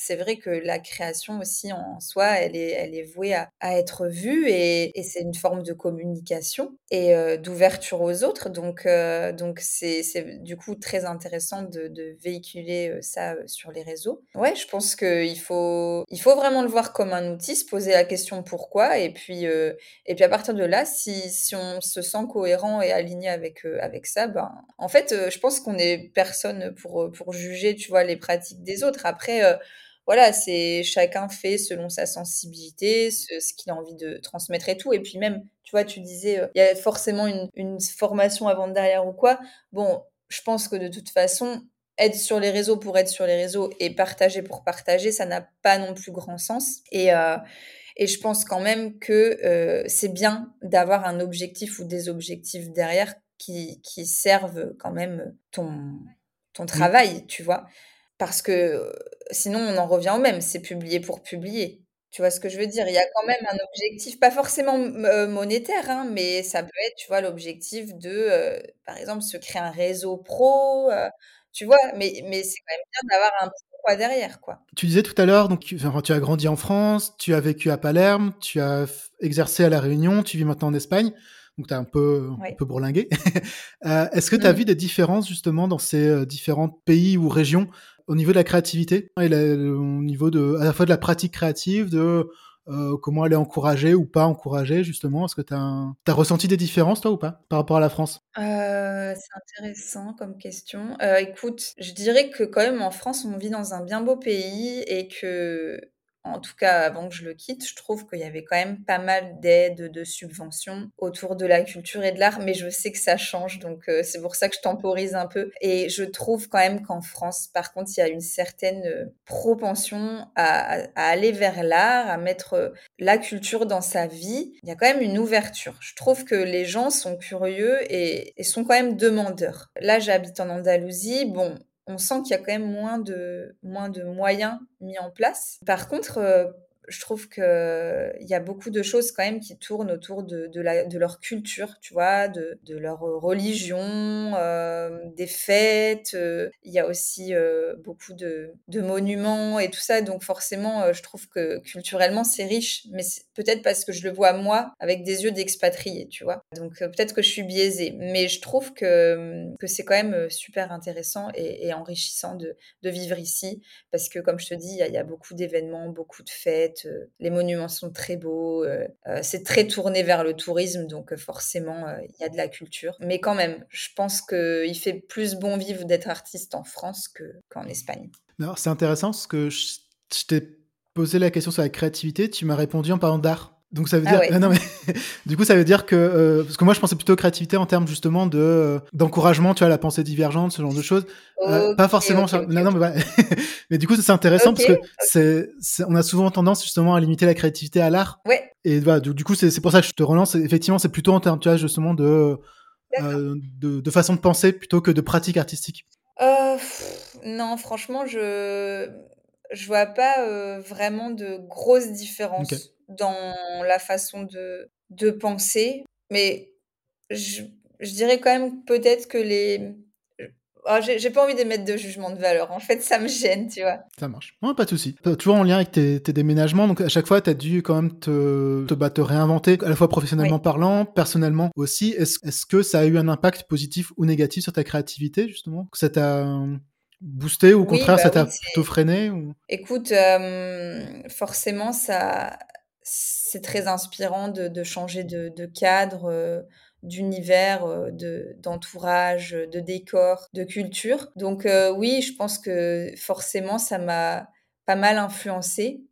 S5: c'est vrai que la création aussi en soi, elle est, elle est vouée à, être vue et, c'est une forme de communication et euh, d'ouverture aux autres. Donc, euh, donc c'est, du coup très intéressant de, de véhiculer euh, ça sur les réseaux. Ouais, je pense qu'il faut, il faut vraiment le voir comme un outil, se poser la question pourquoi? et puis, et puis à partir de là, si, si on se sent cohérent et aligné avec, avec ça, ben, en fait, je pense qu'on est personne pour, pour juger, tu vois, les pratiques des autres. Après, voilà, c'est chacun fait selon sa sensibilité, ce, qu'il a envie de transmettre et tout. Et puis même, tu vois, tu disais, euh, il y a forcément une, formation avant derrière ou quoi. Bon, je pense que de toute façon, être sur les réseaux pour être sur les réseaux et partager pour partager, ça n'a pas non plus grand sens. Et, euh, et je pense quand même que euh, c'est bien d'avoir un objectif ou des objectifs derrière qui, qui servent quand même ton, ton travail, tu vois. Parce que sinon, on en revient au même, c'est publier pour publier. Tu vois ce que je veux dire? Il y a quand même un objectif, pas forcément monétaire, hein, mais ça peut être, tu vois, l'objectif de, par exemple, se créer un réseau pro, tu vois? Mais mais c'est quand même bien d'avoir un petit pourquoi derrière, quoi.
S1: Tu disais tout à l'heure, donc tu as grandi en France, tu as vécu à Palerme, tu as exercé à La Réunion, tu vis maintenant en Espagne, donc tu as un peu, un peu bourlingué. *laughs* euh, Est-ce que tu as mmh. vu des différences justement dans ces euh, différents pays ou régions au niveau de la créativité et au niveau de, à la fois de la pratique créative, de euh, comment elle est encouragée ou pas encouragée justement Est-ce que tu as, ressenti des différences toi ou pas par rapport à la France?
S5: Euh, C'est intéressant comme question. Euh, écoute, je dirais que quand même en France on vit dans un bien beau pays et que en tout cas avant que je le quitte, je trouve qu'il y avait quand même pas mal d'aides, de subventions autour de la culture et de l'art, mais je sais que ça change, donc euh, c'est pour ça que je temporise un peu. Et je trouve quand même qu'en France, par contre, il y a une certaine euh, propension à, aller vers l'art, à mettre euh, la culture dans sa vie. Il y a quand même une ouverture. Je trouve que les gens sont curieux et, et sont quand même demandeurs. Là, j'habite en Andalousie. Bon, on sent qu'il y a quand même moins de, moins de moyens mis en place. Par contre, euh, je trouve qu'il y a beaucoup de choses quand même qui tournent autour de, de, leur culture, tu vois, de, leur religion, euh, des fêtes. Euh, il y a aussi euh, beaucoup de, monuments et tout ça. Donc forcément, je trouve que culturellement, c'est riche. Mais peut-être parce que je le vois moi avec des yeux d'expatrié, tu vois. Donc peut-être que je suis biaisée. Mais je trouve que, que c'est quand même super intéressant et, enrichissant de, vivre ici. Parce que comme je te dis, il y a beaucoup d'événements, beaucoup de fêtes euh, les monuments sont très beaux, euh, euh, c'est très tourné vers le tourisme, donc forcément, il y a de la culture. Mais quand même, je pense qu'il fait plus bon vivre d'être artiste en France qu'en Espagne.
S1: C'est intéressant parce que je, je t'ai posé la question sur la créativité, tu m'as répondu en parlant d'art. Donc ça veut ah dire, *laughs* non mais *laughs* du coup ça veut dire que euh, parce que moi je pensais plutôt créativité en termes justement de euh, d'encouragement, tu vois, la pensée divergente, ce genre de choses. Euh, pas forcément. non, non mais, *laughs* mais du coup c'est intéressant parce que c'est, on a souvent tendance justement à limiter la créativité à l'art.
S5: Ouais.
S1: Et voilà, du, coup c'est, pour ça que je te relance. Effectivement c'est plutôt en termes, tu vois, justement de, de, de façon de penser plutôt que de pratique artistique.
S5: non, franchement je je vois pas vraiment de grosses différences dans la façon de, de penser. Mais je, je dirais quand même peut-être que les. Oh, j'ai pas envie d'émettre de jugement de valeur. En fait, ça me gêne, tu vois.
S1: Ça marche. pas de souci. Toujours en lien avec tes, tes, déménagements. Donc, à chaque fois, tu as dû quand même te, te, bah, te, réinventer, à la fois professionnellement parlant, personnellement aussi. Est-ce est que ça a eu un impact positif ou négatif sur ta créativité, justement? Ça t'a boosté ou au contraire, bah ça t'a plutôt freiné ou...
S5: Écoute, euh, forcément, ça, c'est très inspirant de, changer de, cadre, euh, d'univers, euh, d'entourage, de, décor, de culture. Donc euh, oui, je pense que forcément, ça m'a pas mal influencé.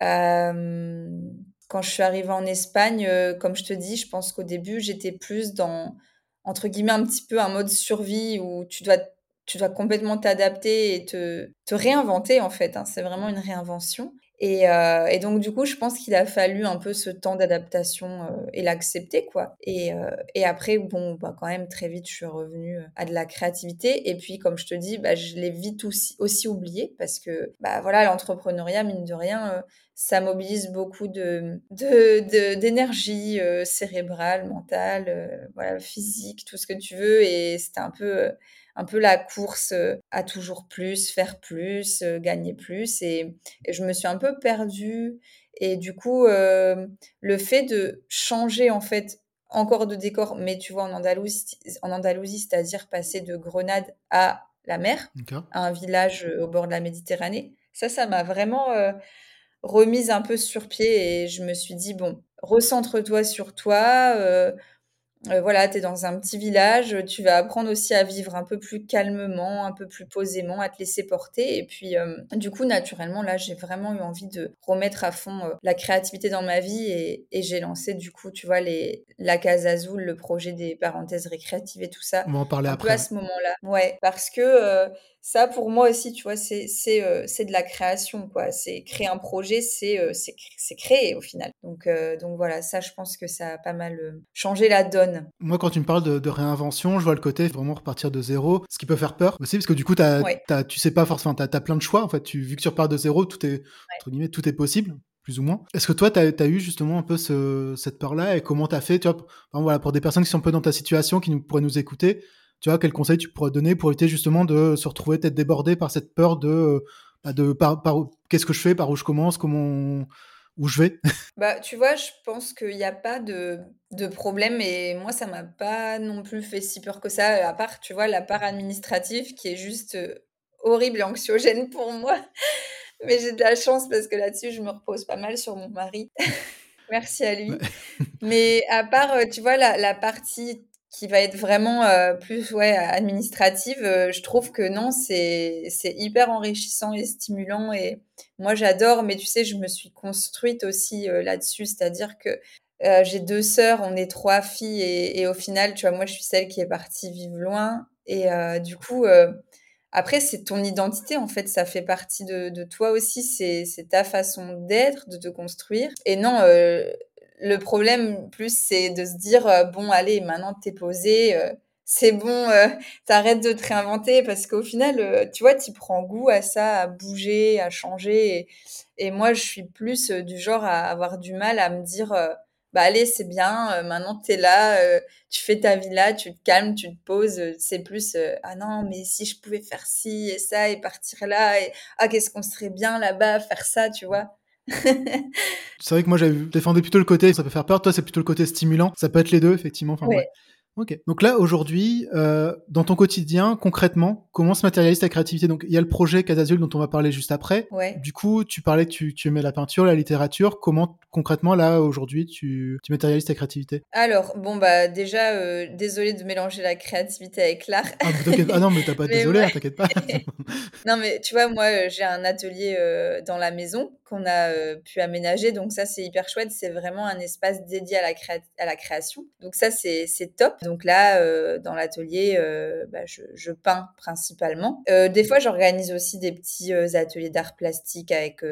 S5: quand je suis arrivée en Espagne, comme je te dis, je pense qu'au début, j'étais plus dans, entre guillemets, un petit peu un mode survie où tu dois tu dois complètement t'adapter et te, te réinventer en fait. Hein. C'est vraiment une réinvention. Et, euh, et, donc, du coup, je pense qu'il a fallu un peu ce temps d'adaptation euh, et l'accepter, quoi. Et, euh, et, après, bon, bah, quand même, très vite, je suis revenue à de la créativité. Et puis, comme je te dis, bah, je l'ai vite aussi, aussi oublié parce que, bah, voilà, l'entrepreneuriat, mine de rien, ça mobilise beaucoup de, d'énergie de, cérébrale, mentale, voilà, physique, tout ce que tu veux. Et c'était un peu un peu la course euh, à toujours plus, faire plus, euh, gagner plus. Et, je me suis un peu perdue. Et du coup, euh, le fait de changer en fait encore de décor, mais tu vois, en Andalousie, en Andalousie c'est-à-dire passer de Grenade à la mer, à un village au bord de la Méditerranée, ça, ça m'a vraiment remise un peu sur pied et je me suis dit, bon, recentre-toi sur toi, euh, voilà, tu es dans un petit village, tu vas apprendre aussi à vivre un peu plus calmement, un peu plus posément, à te laisser porter. Et puis, euh, du coup, naturellement, là, j'ai vraiment eu envie de remettre à fond euh, la créativité dans ma vie et, j'ai lancé, du coup, tu vois, les, la Case Azul, le projet des parenthèses récréatives et tout ça.
S1: On va en parler
S5: un
S1: après.
S5: Peu à ce moment-là. Ouais, parce que ça, pour moi aussi, tu vois, c'est c'est de la création, quoi. C'est créer un projet, c'est c'est créer au final. Donc, donc voilà, ça, je pense que ça a pas mal changé la donne
S1: moi, quand tu me parles de, réinvention, je vois le côté vraiment repartir de zéro, ce qui peut faire peur aussi, parce que du coup, as, tu sais pas forcément, tu as, plein de choix. En fait, tu, vu que tu repars de zéro, tout est, entre guillemets, tout est possible plus ou moins. Est-ce que toi, tu as, eu justement un peu cette peur-là? Et comment tu as fait tu vois, voilà, Pour des personnes qui sont un peu dans ta situation, qui nous, pourraient nous écouter, tu vois, quel conseil tu pourrais donner pour éviter justement de se retrouver peut-être débordé par cette peur de bah, de par, qu'est-ce que je fais, par où je commence, comment où je vais? *laughs*
S5: Bah, tu vois, je pense qu'il n'y a pas de, de problème et moi, ça m'a pas non plus fait si peur que ça, à part, tu vois, la part administrative qui est juste horrible et anxiogène pour moi. *laughs* Mais j'ai de la chance parce que là-dessus, je me repose pas mal sur mon mari. *laughs* Merci à lui. Mais à part, tu vois, la, la partie qui va être vraiment plus ouais, administrative, je trouve que non, c'est hyper enrichissant et stimulant. Et moi, j'adore, mais tu sais, je me suis construite aussi là-dessus, c'est-à-dire que j'ai deux sœurs, on est trois filles, et, et, au final, tu vois, moi, je suis celle qui est partie vivre loin. Et du coup, après, c'est ton identité, en fait, ça fait partie de, de toi aussi, c'est ta façon d'être, de te construire. Et non, le problème, plus, c'est de se dire, euh, bon, allez, maintenant t'es posé, euh, c'est bon, euh, *laughs* t'arrêtes de te réinventer parce qu'au final, tu vois, tu prends goût à ça, à bouger, à changer. Et, moi, je suis plus du genre à avoir du mal à me dire, bah allez, c'est bien, maintenant t'es là, tu fais ta vie là, tu te calmes, tu te poses. c'est plus, ah non, mais si je pouvais faire ci et ça et partir là, et ah, qu'est-ce qu'on serait bien là-bas, faire ça, tu vois
S1: c'est vrai que moi j'avais défendu plutôt le côté ça peut faire peur, toi c'est plutôt le côté stimulant, ça peut être les deux effectivement. Enfin, ouais. Ok. Donc là, aujourd'hui, euh, dans ton quotidien, concrètement, comment se matérialise ta créativité? Donc, il y a le projet Casazul dont on va parler juste après.
S5: Ouais.
S1: Du coup, tu parlais que tu, tu aimais la peinture, la littérature. Comment, concrètement, là, aujourd'hui, tu, tu matérialises ta créativité?
S5: Alors, bon, bah, déjà, euh, désolé de mélanger la créativité avec l'art.
S1: Ah, ah, non, mais t'as pas *laughs* désolé, hein, t'inquiète pas. *laughs*
S5: non, mais tu vois, moi, euh, j'ai un atelier euh, dans la maison qu'on a pu aménager. Donc, ça, c'est hyper chouette. C'est vraiment un espace dédié à la, à la création. Donc, ça, c'est top. Donc là, euh, dans l'atelier, euh, bah, je, peins principalement. Euh, des fois, j'organise aussi des petits ateliers d'art plastique avec,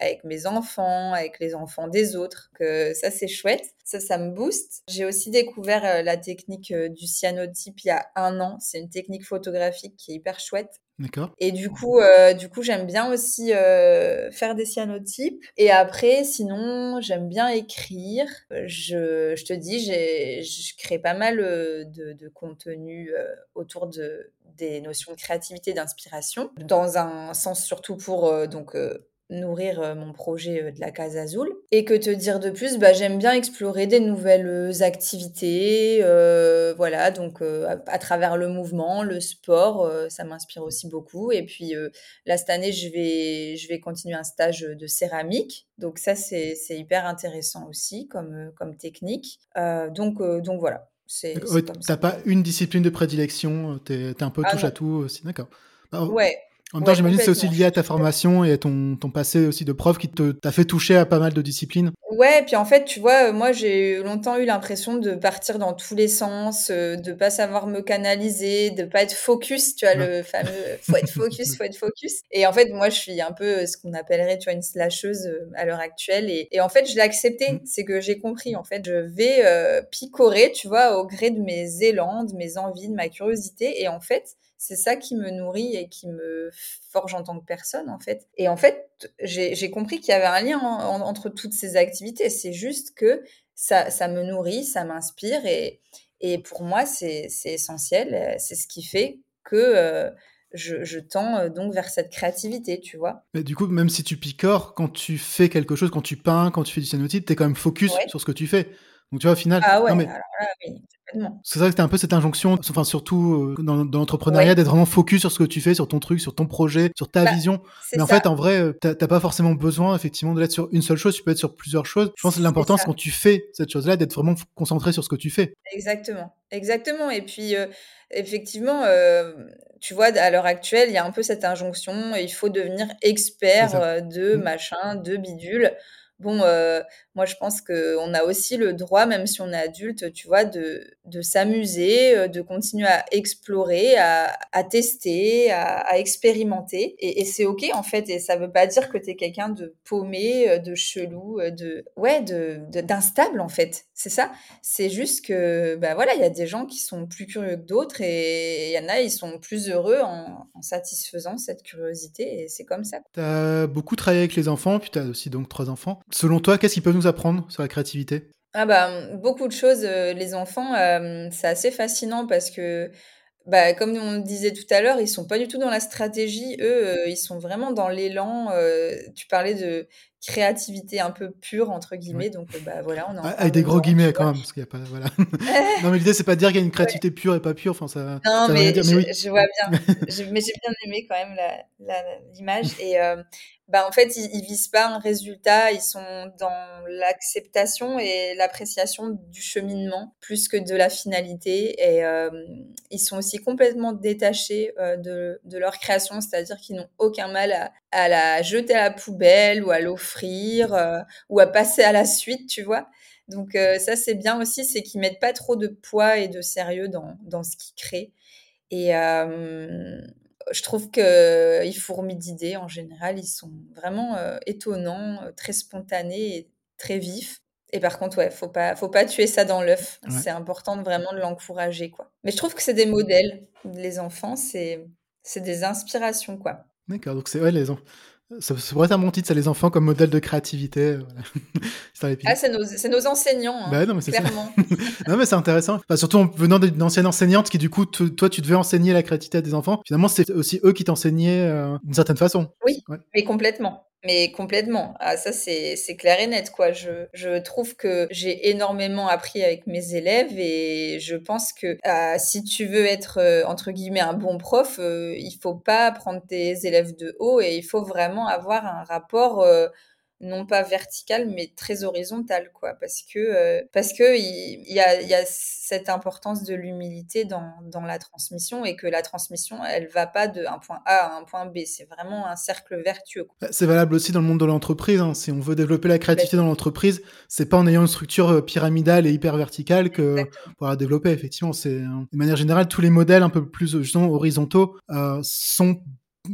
S5: avec mes enfants, avec les enfants des autres. Que ça, c'est chouette. Ça, ça me booste. J'ai aussi découvert la technique du cyanotype il y a un an. C'est une technique photographique qui est hyper chouette.
S1: D'accord.
S5: Et du coup, euh, du coup, j'aime bien aussi euh, faire des cyanotypes. Et après, sinon, j'aime bien écrire. Je, je te dis, je crée pas mal euh, de, de contenu autour de des notions de créativité, d'inspiration, dans un sens surtout pour donc nourrir euh, mon projet euh, de la Case Azul. Et que te dire de plus, bah, j'aime bien explorer des nouvelles euh, activités, voilà, donc à, travers le mouvement, le sport, ça m'inspire aussi beaucoup. Et puis là, cette année, je vais, je vais continuer un stage de céramique. Donc ça, c'est hyper intéressant aussi comme, comme technique. donc, donc voilà.
S1: T'as pas une discipline de prédilection, t'es es un peu ah touche à tout aussi, d'accord.
S5: Bah, ouais,
S1: en même temps, j'imagine que c'est aussi lié à ta formation et à ton, ton passé aussi de prof qui t'a fait toucher à pas mal de disciplines.
S5: Ouais, puis en fait, tu vois, moi, j'ai longtemps eu l'impression de partir dans tous les sens, euh, de pas savoir me canaliser, de pas être focus, tu vois, le fameux faut être focus, *laughs* faut être focus. Et en fait, moi, je suis un peu ce qu'on appellerait, tu vois, une slasheuse euh, à l'heure actuelle. Et, et, en fait, je l'ai accepté. Mm. C'est que j'ai compris. En fait, je vais euh, picorer, tu vois, au gré de mes élans, de mes envies, de ma curiosité. Et en fait, c'est ça qui me nourrit et qui me forge en tant que personne, en fait. Et en fait, j'ai compris qu'il y avait un lien entre toutes ces activités. C'est juste que ça, ça, me nourrit, ça m'inspire et, et pour moi, c'est essentiel. C'est ce qui fait que euh, je, je, tends euh, donc vers cette créativité, tu vois.
S1: Mais du coup, même si tu picores, quand tu fais quelque chose, quand tu peins, quand tu fais du cyanotype, tu es quand même focus sur ce que tu fais. Donc tu vois, au final.
S5: Ah ouais, alors là, oui.
S1: C'est vrai que c'était un peu cette injonction, enfin surtout euh, dans, l'entrepreneuriat, d'être vraiment focus sur ce que tu fais, sur ton truc, sur ton projet, sur ta bah, vision. Mais en fait, en vrai, euh, t'as pas forcément besoin effectivement d'être sur une seule chose. Tu peux être sur plusieurs choses. Je pense que l'important, c'est quand tu fais cette chose-là, d'être vraiment concentré sur ce que tu fais.
S5: Exactement, exactement. Et puis euh, effectivement, tu vois, à l'heure actuelle, il y a un peu cette injonction. Il faut devenir expert de mmh. machin, de bidule bon, euh, moi je pense qu'on a aussi le droit, même si on est adulte, tu vois, de, de s'amuser, euh, de continuer à explorer, à, à tester, à, expérimenter. Et, c'est ok en fait, et ça veut pas dire que tu es quelqu'un de paumé, euh, de chelou, de ouais, de d'instable en fait. C'est ça. C'est juste que bah voilà, il y a des gens qui sont plus curieux que d'autres et il y en a, ils sont plus heureux en, en satisfaisant cette curiosité et c'est comme ça.
S1: Tu as beaucoup travaillé avec les enfants, puis tu as aussi donc trois enfants. Selon toi, qu'est-ce qu'ils peuvent nous apprendre sur la créativité?
S5: Ah bah, beaucoup de choses. Euh, les enfants, euh, c'est assez fascinant parce que bah, comme on le disait tout à l'heure, ils sont pas du tout dans la stratégie. Eux, ils sont vraiment dans l'élan. tu parlais de créativité un peu pure entre guillemets donc bah voilà on
S1: avec des gros guillemets quand même parce qu'il y a pas voilà. *laughs* Non mais l'idée c'est pas de dire qu'il y a une créativité pure et pas pure enfin ça
S5: non mais, je, je, vois bien. *laughs* Mais j'ai bien aimé quand même l'image. Et bah, en fait, ils, ils visent pas un résultat, ils sont dans l'acceptation et l'appréciation du cheminement plus que de la finalité. Et euh, ils sont aussi complètement détachés euh, de, de, leur création, c'est-à-dire qu'ils n'ont aucun mal à, à, la jeter à la poubelle ou à l'offrir euh, ou à passer à la suite, tu vois. Donc ça, c'est bien aussi, c'est qu'ils mettent pas trop de poids et de sérieux dans, dans ce qu'ils créent. Et, je trouve qu'ils fourmillent d'idées en général. Ils sont vraiment euh, étonnants, euh, très spontanés et très vifs. Et par contre, ouais, faut pas, faut pas tuer ça dans l'œuf. C'est important de vraiment de l'encourager, quoi. Mais je trouve que c'est des modèles. Les enfants, c'est, c'est des inspirations, quoi.
S1: D'accord. Donc c'est ouais, les enfants. Ça, pourrait être un bon titre, ça, les enfants comme modèle de créativité.
S5: Voilà. *laughs* ah, c'est nos, nos, enseignants, hein, bah, non, mais clairement. *laughs*
S1: non, mais c'est intéressant. Enfin, surtout en venant d'une ancienne enseignante qui, du coup, toi, tu devais enseigner la créativité à des enfants. Finalement, c'est aussi eux qui t'enseignaient euh, d'une certaine façon.
S5: Oui, mais complètement. Mais complètement. Ah, ça, c'est clair et net, quoi. Je, je trouve que j'ai énormément appris avec mes élèves et je pense que ah, si tu veux être, euh, entre guillemets, un bon prof, euh, il faut pas prendre tes élèves de haut et il faut vraiment avoir un rapport euh, non pas verticale, mais très horizontale, quoi. Parce que, euh, parce que il, y, a, y, a, cette importance de l'humilité dans, dans, la transmission et que la transmission, elle va pas d'un point A à un point B. C'est vraiment un cercle vertueux.
S1: Bah, c'est valable aussi dans le monde de l'entreprise. Hein. Si on veut développer la créativité dans l'entreprise, c'est pas en ayant une structure euh, pyramidale et hyper verticale que pour la développer. Effectivement, c'est de manière générale tous les modèles un peu plus justement horizontaux euh, sont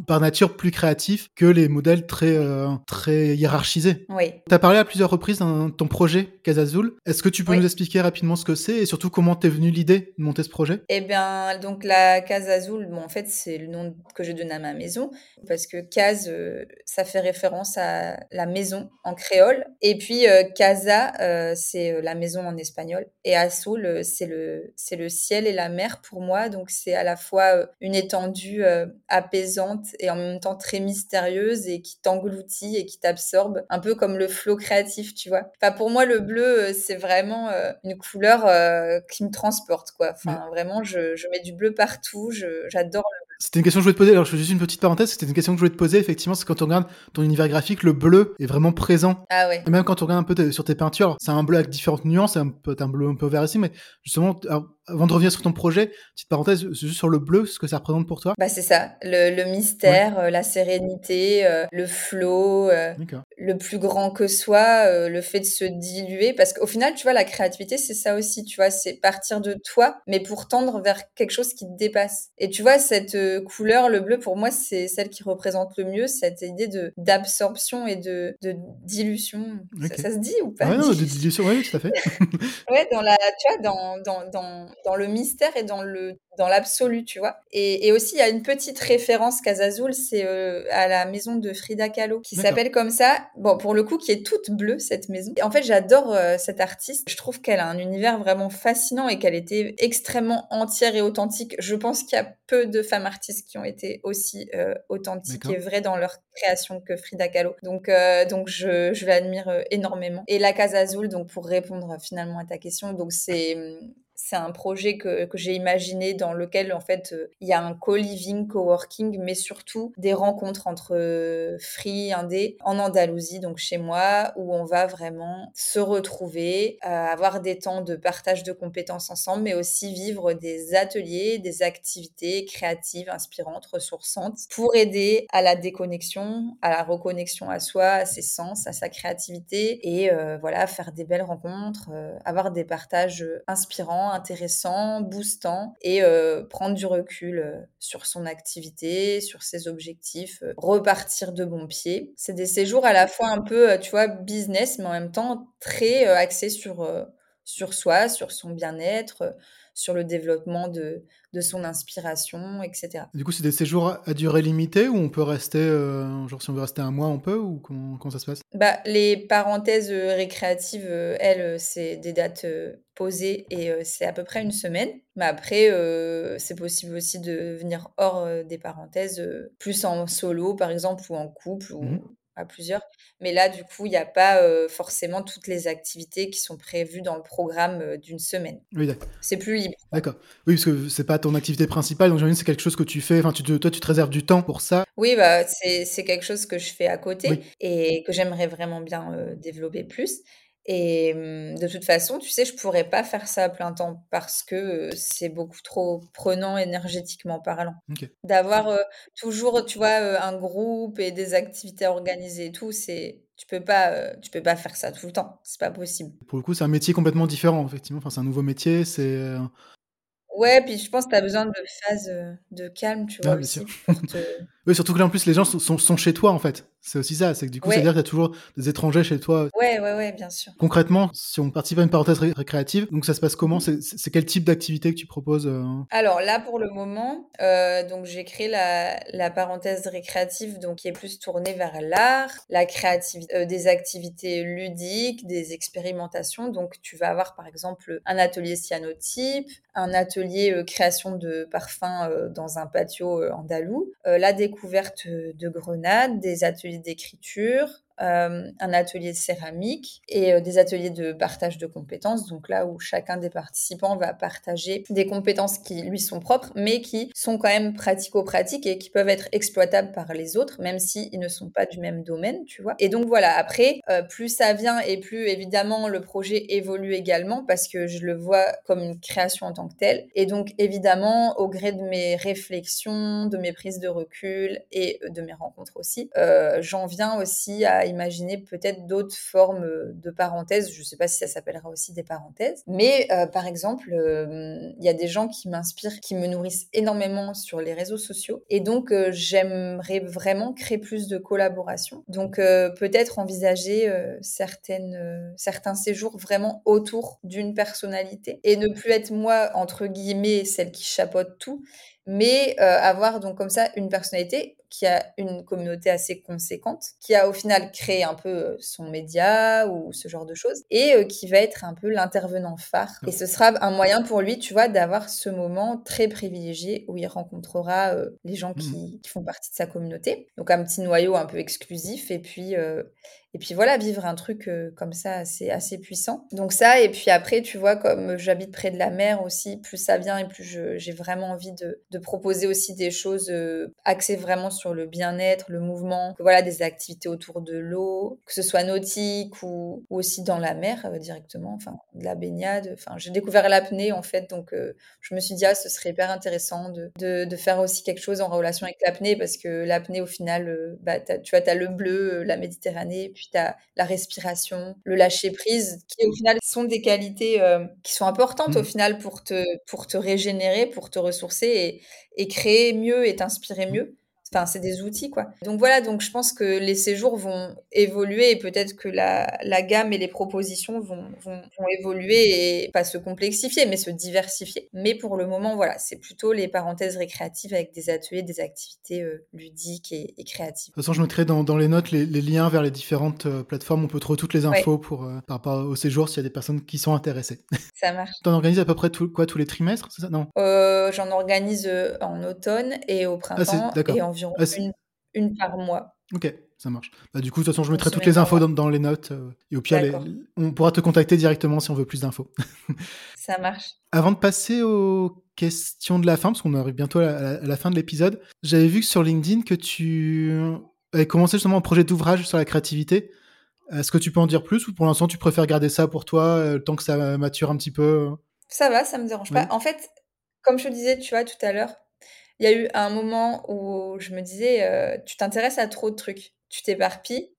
S1: par nature plus créatif que les modèles très euh, très hiérarchisés.
S5: Oui.
S1: Tu as parlé à plusieurs reprises dans ton projet Casazul. Est-ce que tu peux nous expliquer rapidement ce que c'est et surtout comment t'es venu l'idée de monter ce projet?
S5: Eh bien, donc la Casazul, bon, en fait, c'est le nom que je donne à ma maison parce que Case, euh, ça fait référence à la maison en créole et puis euh, Casa, c'est la maison en espagnol et Azul, c'est le c'est le ciel et la mer pour moi. Donc c'est à la fois une étendue apaisante et en même temps très mystérieuse et qui t'engloutit et qui t'absorbe, un peu comme le flot créatif, tu vois. Enfin, pour moi, le bleu, euh, c'est vraiment euh, une couleur euh, qui me transporte, quoi. Enfin, vraiment, je, je, mets du bleu partout, j'adore le
S1: c'était une question que je voulais te poser. Alors, je fais juste une petite parenthèse. C'était une question que je voulais te poser. Effectivement, c'est quand on regarde ton univers graphique, le bleu est vraiment présent.
S5: Ah ouais.
S1: Et même quand on regarde un peu sur tes peintures, c'est un bleu avec différentes nuances. C'est un peu, un bleu un peu vert ici, mais justement, avant de revenir sur ton projet, petite parenthèse, juste sur le bleu, ce que ça représente pour toi?
S5: Bah, c'est ça. Le, mystère, euh, la sérénité, euh, le flot, euh, le plus grand que soit, le fait de se diluer. Parce qu'au final, tu vois, la créativité, c'est ça aussi. Tu vois, c'est partir de toi, mais pour tendre vers quelque chose qui te dépasse. Et tu vois, cette couleur, le bleu, pour moi, c'est celle qui représente le mieux cette idée de d'absorption et de, de dilution. Ça, se dit ou pas?
S1: Ouais, non, de *laughs* dilution, oui, tout à fait. *laughs*
S5: ouais, dans la, tu vois, dans, dans, dans, dans le mystère et dans le dans l'absolu, tu vois. Et, aussi, il y a une petite référence Casazul, c'est euh, à la maison de Frida Kahlo, qui s'appelle comme ça. Bon, pour le coup, qui est toute bleue, cette maison. Et en fait, j'adore euh, cette artiste. Je trouve qu'elle a un univers vraiment fascinant et qu'elle était extrêmement entière et authentique. Je pense qu'il y a peu de femmes artistes qui ont été aussi euh, authentiques et vraies dans leur création que Frida Kahlo. Donc, donc je, je l'admire énormément. Et la Casa Azul, donc pour répondre finalement à ta question, donc c'est c'est un projet que, que j'ai imaginé dans lequel, en fait, euh, il y a un co-living, co-working, mais surtout des rencontres entre euh, free, indé, en Andalousie, donc chez moi, où on va vraiment se retrouver, euh, avoir des temps de partage de compétences ensemble, mais aussi vivre des ateliers, des activités créatives, inspirantes, ressourçantes, pour aider à la déconnexion, à la reconnexion à soi, à ses sens, à sa créativité, et voilà, faire des belles rencontres, avoir des partages inspirants, intéressant, boostant et euh, prendre du recul euh, sur son activité, sur ses objectifs, euh, repartir de bon pied. C'est des séjours à la fois un peu, tu vois, business, mais en même temps très axés sur sur soi, sur son bien-être, sur le développement de, de son inspiration, etc.
S1: Du coup, c'est des séjours à durée limitée ou on peut rester, euh, genre si on veut rester un mois, on peut ou comment, comment ça se passe?
S5: Bah, Les parenthèses euh, récréatives, euh, elles, c'est des dates posées et c'est à peu près une semaine. Mais après, c'est possible aussi de venir hors des parenthèses, plus en solo par exemple ou en couple ou, mmh à plusieurs. Mais là, du coup, il n'y a pas forcément toutes les activités qui sont prévues dans le programme d'une semaine.
S1: Oui, d'accord.
S5: C'est plus libre.
S1: D'accord. Oui, parce que c'est pas ton activité principale, donc j'imagine que c'est quelque chose que tu fais. Enfin, tu toi, tu te réserves du temps pour ça.
S5: Oui, bah, c'est quelque chose que je fais à côté et que j'aimerais vraiment bien développer plus. Et de toute façon, tu sais, je pourrais pas faire ça à plein temps parce que c'est beaucoup trop prenant énergétiquement parlant. D'avoir toujours, tu vois, un groupe et des activités organisées et tout, c'est tu peux pas tu peux pas faire ça tout le temps, c'est pas possible.
S1: Pour le coup, c'est un métier complètement différent effectivement, enfin c'est un nouveau métier, c'est
S5: Ouais, puis je pense que tu as besoin de phases de calme, tu vois, aussi, *laughs*
S1: Oui, surtout que là, en plus, les gens sont, sont, chez toi, en fait. C'est aussi ça. C'est que du coup, c'est-à-dire qu'il y a toujours des étrangers chez toi.
S5: Ouais, ouais, ouais, bien sûr.
S1: Concrètement, si on participe à une parenthèse récréative, donc ça se passe comment? C'est quel type d'activité que tu proposes euh?
S5: Alors là, pour le moment, euh, donc j'ai créé la, la, parenthèse récréative, donc qui est plus tournée vers l'art, la créativité, euh, des activités ludiques, des expérimentations. Donc tu vas avoir par exemple un atelier cyanotype, un atelier création de parfums dans un patio andalou, la découverte découverte de grenades, des ateliers d'écriture, euh, un atelier de céramique et euh, des ateliers de partage de compétences. Donc là où chacun des participants va partager des compétences qui lui sont propres, mais qui sont quand même pratico-pratiques et qui peuvent être exploitables par les autres, même s'ils ne sont pas du même domaine, tu vois. Et donc voilà, après, euh, plus ça vient et plus évidemment le projet évolue également parce que je le vois comme une création en tant que telle. Et donc évidemment, au gré de mes réflexions, de mes prises de recul et de mes rencontres aussi, j'en viens aussi à imaginer peut-être d'autres formes euh, de parenthèses. Je ne sais pas si ça s'appellera aussi des parenthèses. Mais euh, par exemple, euh, il y a des gens qui m'inspirent, qui me nourrissent énormément sur les réseaux sociaux. Et donc, j'aimerais vraiment créer plus de collaboration. Donc, peut-être envisager certaines, certains séjours vraiment autour d'une personnalité et ne plus être moi, entre guillemets, celle qui chapeaute tout, mais avoir donc comme ça une personnalité qui a une communauté assez conséquente, qui a au final créé un peu euh, son média ou ce genre de choses, et euh, qui va être un peu l'intervenant phare. Et ce sera un moyen pour lui, tu vois, d'avoir ce moment très privilégié où il rencontrera euh, les gens mmh. qui, qui, font partie de sa communauté. Donc un petit noyau un peu exclusif, et puis et puis voilà, vivre un truc euh, comme ça, c'est assez puissant. Donc ça, et puis après, tu vois, comme j'habite près de la mer aussi, plus ça vient et plus j'ai vraiment envie de, de, proposer aussi des choses euh, axées vraiment sur le bien-être, le mouvement, que, voilà, des activités autour de l'eau, que ce soit nautique ou, ou aussi dans la mer euh, directement, enfin de la baignade. Enfin, j'ai découvert l'apnée en fait, donc je me suis dit, ah, ce serait hyper intéressant de, de, de faire aussi quelque chose en relation avec l'apnée parce que l'apnée, au final, bah, tu vois, tu as le bleu, la Méditerranée, puis tu as la respiration, le lâcher prise, qui au final sont des qualités euh, qui sont importantes au mmh. final pour te, pour te régénérer, pour te ressourcer et, et créer mieux et t'inspirer mieux. Enfin, c'est des outils, quoi. Donc voilà, donc je pense que les séjours vont évoluer et peut-être que la, la, gamme et les propositions vont, vont, vont, évoluer et pas se complexifier, mais se diversifier. Mais pour le moment, voilà, c'est plutôt les parenthèses récréatives avec des ateliers, des activités euh, ludiques et, créatives.
S1: De toute façon, je mettrai dans, dans les notes les, les, liens vers les différentes euh, plateformes. On peut trouver toutes les infos pour, euh, par rapport au séjour s'il y a des personnes qui sont intéressées. *laughs*
S5: Ça marche.
S1: tu en organises à peu près tout, quoi, tous les trimestres, c'est ça? Non?
S5: J'en organise en automne et au ah, printemps et en ah, une, par mois.
S1: Ok, ça marche. Bah, du coup, de toute façon, je mettrai toutes les infos dans, les notes. Euh, et au pire, on pourra te contacter directement si on veut plus d'infos. *laughs*
S5: ça marche.
S1: Avant de passer aux questions de la fin, parce qu'on arrive bientôt à la, fin de l'épisode, j'avais vu sur LinkedIn que tu avais commencé justement un projet d'ouvrage sur la créativité. Est-ce que tu peux en dire plus ou pour l'instant tu préfères garder ça pour toi, euh, tant que ça mature un petit peu?
S5: Ça va, ça me dérange pas. En fait, comme je te disais, tu vois, tout à l'heure, il y a eu un moment où je me disais, euh, tu t'intéresses à trop de trucs, tu t'éparpilles.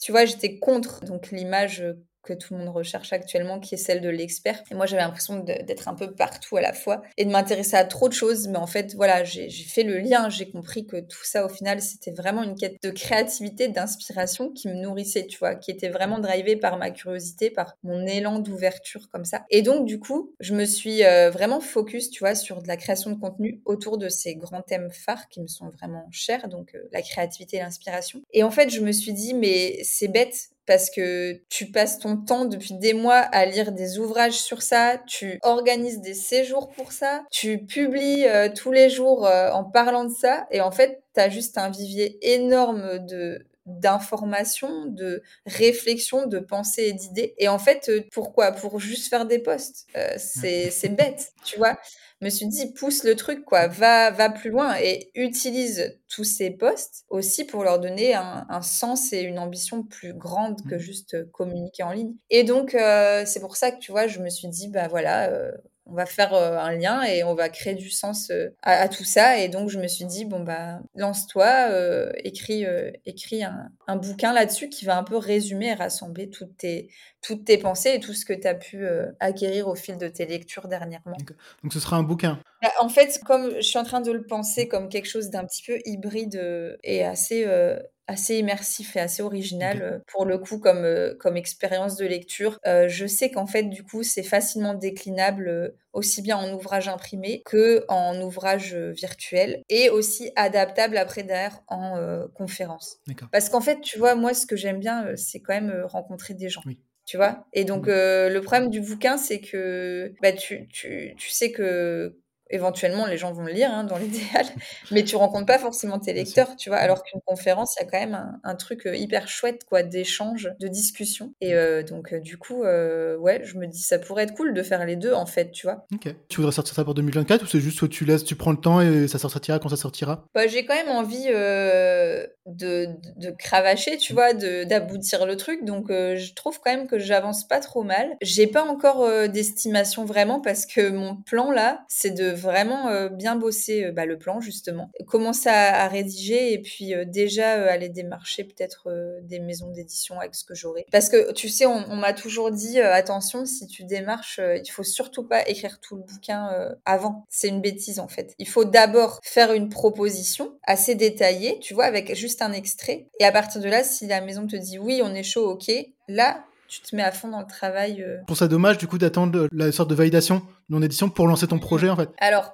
S5: Tu vois, j'étais contre donc l'image que tout le monde recherche actuellement, qui est celle de l'expert. Et moi, j'avais l'impression d'être un peu partout à la fois et de m'intéresser à trop de choses. Mais en fait, voilà, j'ai fait le lien, j'ai compris que tout ça, au final, c'était vraiment une quête de créativité, d'inspiration qui me nourrissait, tu vois, qui était vraiment drivée par ma curiosité, par mon élan d'ouverture comme ça. Et donc, du coup, je me suis euh, vraiment focus, tu vois, sur de la création de contenu autour de ces grands thèmes phares qui me sont vraiment chers, donc euh, la créativité et l'inspiration. Et en fait, je me suis dit, mais c'est bête, parce que tu passes ton temps depuis des mois à lire des ouvrages sur ça, tu organises des séjours pour ça, tu publies euh, tous les jours euh, en parlant de ça, et en fait, tu as juste un vivier énorme de d'informations, de réflexions, de pensées et d'idées. Et en fait, euh, pourquoi? Pour juste faire des posts. c'est bête, tu vois me suis dit, pousse le truc, quoi, va, va plus loin et utilise tous ces postes aussi pour leur donner un, sens et une ambition plus grande que mmh. juste communiquer en ligne. Et donc, euh, c'est pour ça que, tu vois, je me suis dit, bah voilà, euh, on va faire euh, un lien et on va créer du sens à, tout ça. Et donc, je me suis dit, bon, bah, lance-toi, écris, écris un, bouquin là-dessus qui va un peu résumer et rassembler toutes tes, toutes tes pensées et tout ce que tu as pu euh, acquérir au fil de tes lectures dernièrement.
S1: Donc ce sera un bouquin
S5: En fait, comme je suis en train de le penser comme quelque chose d'un petit peu hybride euh, et assez, euh, assez immersif et assez original pour le coup comme, comme expérience de lecture, je sais qu'en fait du coup c'est facilement déclinable aussi bien en ouvrage imprimé que en ouvrage virtuel et aussi adaptable après derrière en conférence. Parce qu'en fait, tu vois, moi ce que j'aime bien, c'est quand même rencontrer des gens. Oui tu vois? Et donc, euh, le problème du bouquin, c'est que bah, tu, tu, tu sais que éventuellement les gens vont le lire hein, dans l'idéal, *laughs* mais tu rencontres pas forcément tes lecteurs, tu vois. Alors qu'une conférence, il y a quand même un, truc euh, hyper chouette, quoi, d'échange, de discussion. Et euh, donc, euh, du coup, ouais, je me dis, ça pourrait être cool de faire les deux, en fait, tu vois.
S1: Ok. Tu voudrais sortir ça pour 2024 ou c'est juste que tu laisses, tu prends le temps et ça sortira quand ça sortira?
S5: Bah, J'ai quand même envie de, de, cravacher, tu vois, d'aboutir le truc. Donc, je trouve quand même que j'avance pas trop mal. J'ai pas encore d'estimation vraiment parce que mon plan là, c'est de vraiment euh, bien bosser euh, bah, le plan justement, commencer à, rédiger et puis euh, déjà aller démarcher peut-être des maisons d'édition avec ce que j'aurai. Parce que tu sais, on, m'a toujours dit attention, si tu démarches, il faut surtout pas écrire tout le bouquin avant. C'est une bêtise en fait. Il faut d'abord faire une proposition assez détaillée, tu vois, avec juste un extrait. Et à partir de là, si la maison te dit oui, on est chaud, ok, là, tu te mets à fond dans le travail.
S1: Euh. Pour ça, dommage du coup d'attendre la sorte de validation non édition pour lancer ton projet en fait.
S5: Alors,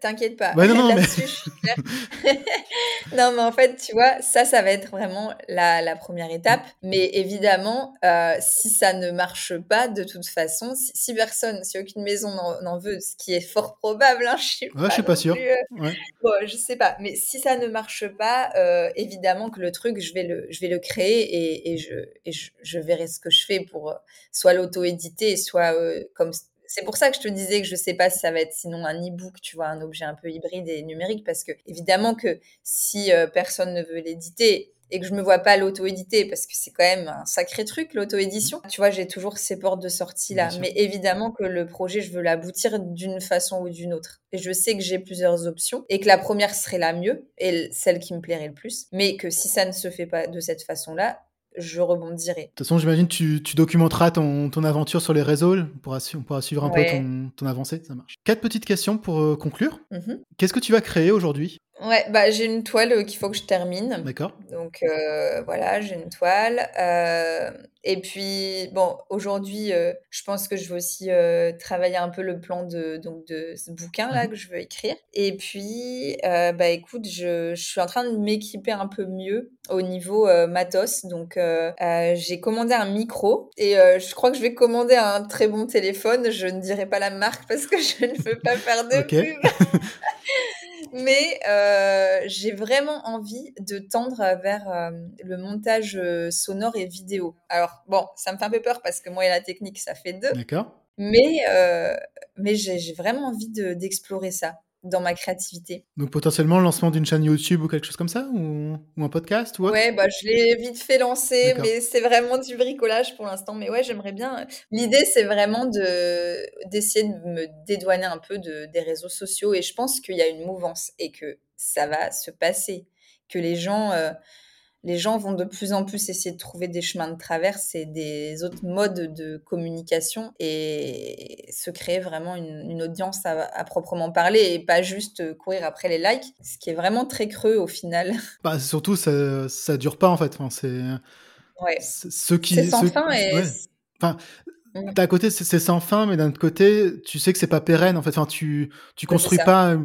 S5: t'inquiète pas.
S1: Ouais, non, *laughs* non, mais... *laughs*
S5: non, mais en fait, tu vois, ça, ça va être vraiment la, la première étape. Mais évidemment, euh, si ça ne marche pas, de toute façon, si, personne, si aucune maison n'en veut, ce qui est fort probable, hein, *laughs* je suis
S1: ouais, pas, je suis pas sûr. Euh,
S5: ouais. Bon, je sais pas. Mais si ça ne marche pas, euh, évidemment que le truc, je vais le, je vais le créer et, et, je, et je, je, verrai ce que je fais pour soit l'auto-éditer, soit comme c'est pour ça que je te disais que je sais pas si ça va être sinon un e-book, tu vois, un objet un peu hybride et numérique, parce que évidemment que si euh, personne ne veut l'éditer et que je me vois pas l'auto-éditer, parce que c'est quand même un sacré truc, l'auto-édition, tu vois, j'ai toujours ces portes de sortie là. Mais évidemment que le projet, je veux l'aboutir d'une façon ou d'une autre. Et je sais que j'ai plusieurs options et que la première serait la mieux et celle qui me plairait le plus. Mais que si ça ne se fait pas de cette façon-là, je rebondirai.
S1: De toute façon, j'imagine tu, tu documenteras ton, ton, aventure sur les réseaux. On pourra, on pourra suivre un peu ton, ton, avancée. Ça marche. Quatre petites questions pour euh, conclure. Mm-hmm. Qu'est-ce que tu vas créer aujourd'hui?
S5: Ouais, bah, j'ai une toile euh, qu'il faut que je termine.
S1: D'accord.
S5: Donc euh, voilà, j'ai une toile. Euh, et puis, bon, aujourd'hui, je pense que je vais aussi travailler un peu le plan de, donc, de ce bouquin-là mhm. que je veux écrire. Et puis, bah écoute, je, je, suis en train de m'équiper un peu mieux au niveau matos. Donc, j'ai commandé un micro et je crois que je vais commander un très bon téléphone. Je ne dirai pas la marque parce que *laughs* je ne veux pas faire de pub. *laughs* Mais euh, j'ai vraiment envie de tendre vers euh, le montage euh, sonore et vidéo. Alors, bon, ça me fait un peu peur parce que moi et la technique, ça fait deux.
S1: D'accord.
S5: Mais, mais j'ai vraiment envie d'explorer ça dans ma créativité.
S1: Donc potentiellement le lancement d'une chaîne YouTube ou quelque chose comme ça ou, un podcast ou
S5: Ouais, bah je l'ai vite fait lancer, mais c'est vraiment du bricolage pour l'instant. Mais ouais, j'aimerais bien. L'idée, c'est vraiment de d'essayer de me dédouaner un peu de, des réseaux sociaux et je pense qu'il y a une mouvance et que ça va se passer, que les gens euh, les gens vont de plus en plus essayer de trouver des chemins de traverse et des autres modes de communication et se créer vraiment une, audience à, proprement parler et pas juste courir après les likes, ce qui est vraiment très creux au final. *laughs*
S1: Bah, surtout, ça, ça dure pas en fait. Enfin, c'est
S5: ouais.
S1: ceux qui.
S5: C'est sans fin et.
S1: Enfin. D'un côté, c'est sans fin, mais d'un autre côté, tu sais que c'est pas pérenne. En fait, enfin, tu tu construis pas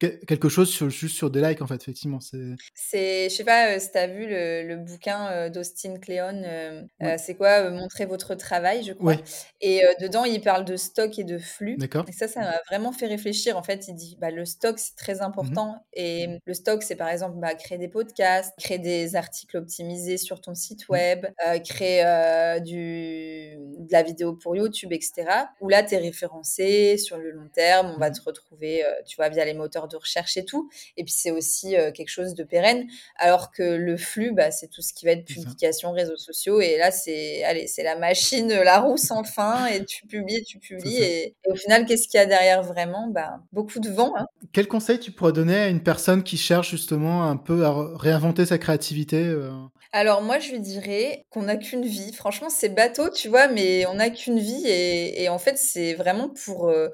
S1: quelque chose sur, juste sur des likes. En fait, effectivement, c'est.
S5: C'est, je sais pas euh, si tu as vu le, le bouquin euh, d'Austin Kleon. Euh, c'est quoi Montrer votre travail, je crois. Et dedans, il parle de stock et de flux.
S1: D'accord.
S5: Et ça, ça m'a vraiment fait réfléchir. En fait, il dit, bah, le stock c'est très mmh important. Et le stock, c'est par exemple bah, créer des podcasts, créer des articles optimisés sur ton site mmh. web, créer du de la vidéo pour YouTube, etc. Où là, tu es référencé sur le long terme, on va mmh. te retrouver, euh, tu vois, via les moteurs de recherche et tout. Et puis, c'est aussi euh, quelque chose de pérenne. Alors que le flux, bah, c'est tout ce qui va être publication, réseaux sociaux. Et là, c'est, allez, c'est la machine, la roue sans fin. Et tu publies, tu publies. Et, au final, qu'est-ce qu'il y a derrière vraiment? Bah, Beaucoup de vent. Hein.
S1: Quel conseil tu pourrais donner à une personne qui cherche justement un peu à réinventer sa créativité euh?
S5: Alors moi, je lui dirais qu'on n'a qu'une vie. Franchement, c'est bateau, tu vois, mais on n'a qu'une vie et, en fait, c'est vraiment pour, euh,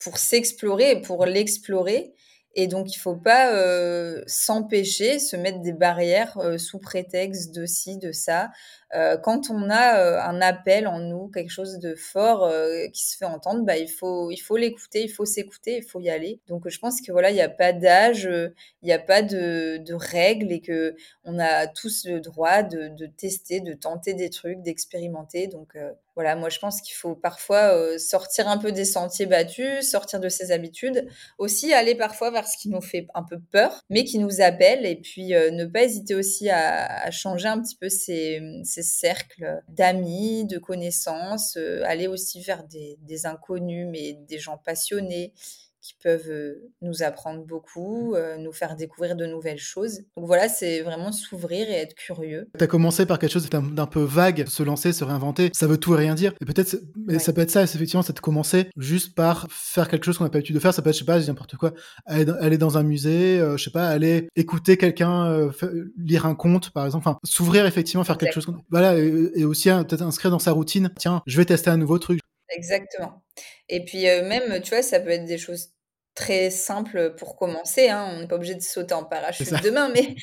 S5: pour s'explorer et pour l'explorer. Et donc, il faut pas euh, s'empêcher, se mettre des barrières euh, sous prétexte de ci, de ça. Euh, quand on a euh, un appel en nous, quelque chose de fort euh, qui se fait entendre, bah, il faut il faut l'écouter, il faut s'écouter, il faut y aller. Donc je pense que voilà, il n'y a pas d'âge, il n'y a pas de, règles et que on a tous le droit de, tester, de tenter des trucs, d'expérimenter. Donc voilà, moi je pense qu'il faut parfois sortir un peu des sentiers battus, sortir de ses habitudes, aussi aller parfois vers ce qui nous fait un peu peur, mais qui nous appelle, et puis ne pas hésiter aussi à, changer un petit peu ses cercles d'amis, de connaissances, euh, aller aussi vers des inconnus, mais des gens passionnés qui peuvent euh, nous apprendre beaucoup, euh, nous faire découvrir de nouvelles choses. Donc voilà, c'est vraiment s'ouvrir et être curieux.
S1: Tu as commencé par quelque chose d'un peu vague, se lancer, se réinventer, ça veut tout et rien dire. Et peut-être, mais ça peut être ça, effectivement, c'est de commencer juste par faire quelque chose qu'on n'a pas l'habitude de faire. Ça peut être, je sais pas, n'importe quoi, aller, dans un musée, euh, je sais pas, aller écouter quelqu'un lire un conte, par exemple. Enfin, s'ouvrir effectivement, faire quelque chose. Voilà, et, et aussi peut-être inscrire dans sa routine. Tiens, je vais tester un nouveau truc.
S5: Exactement. Et puis même, tu vois, ça peut être des choses très simples pour commencer. Hein. On n'est pas obligé de sauter en parachute demain, mais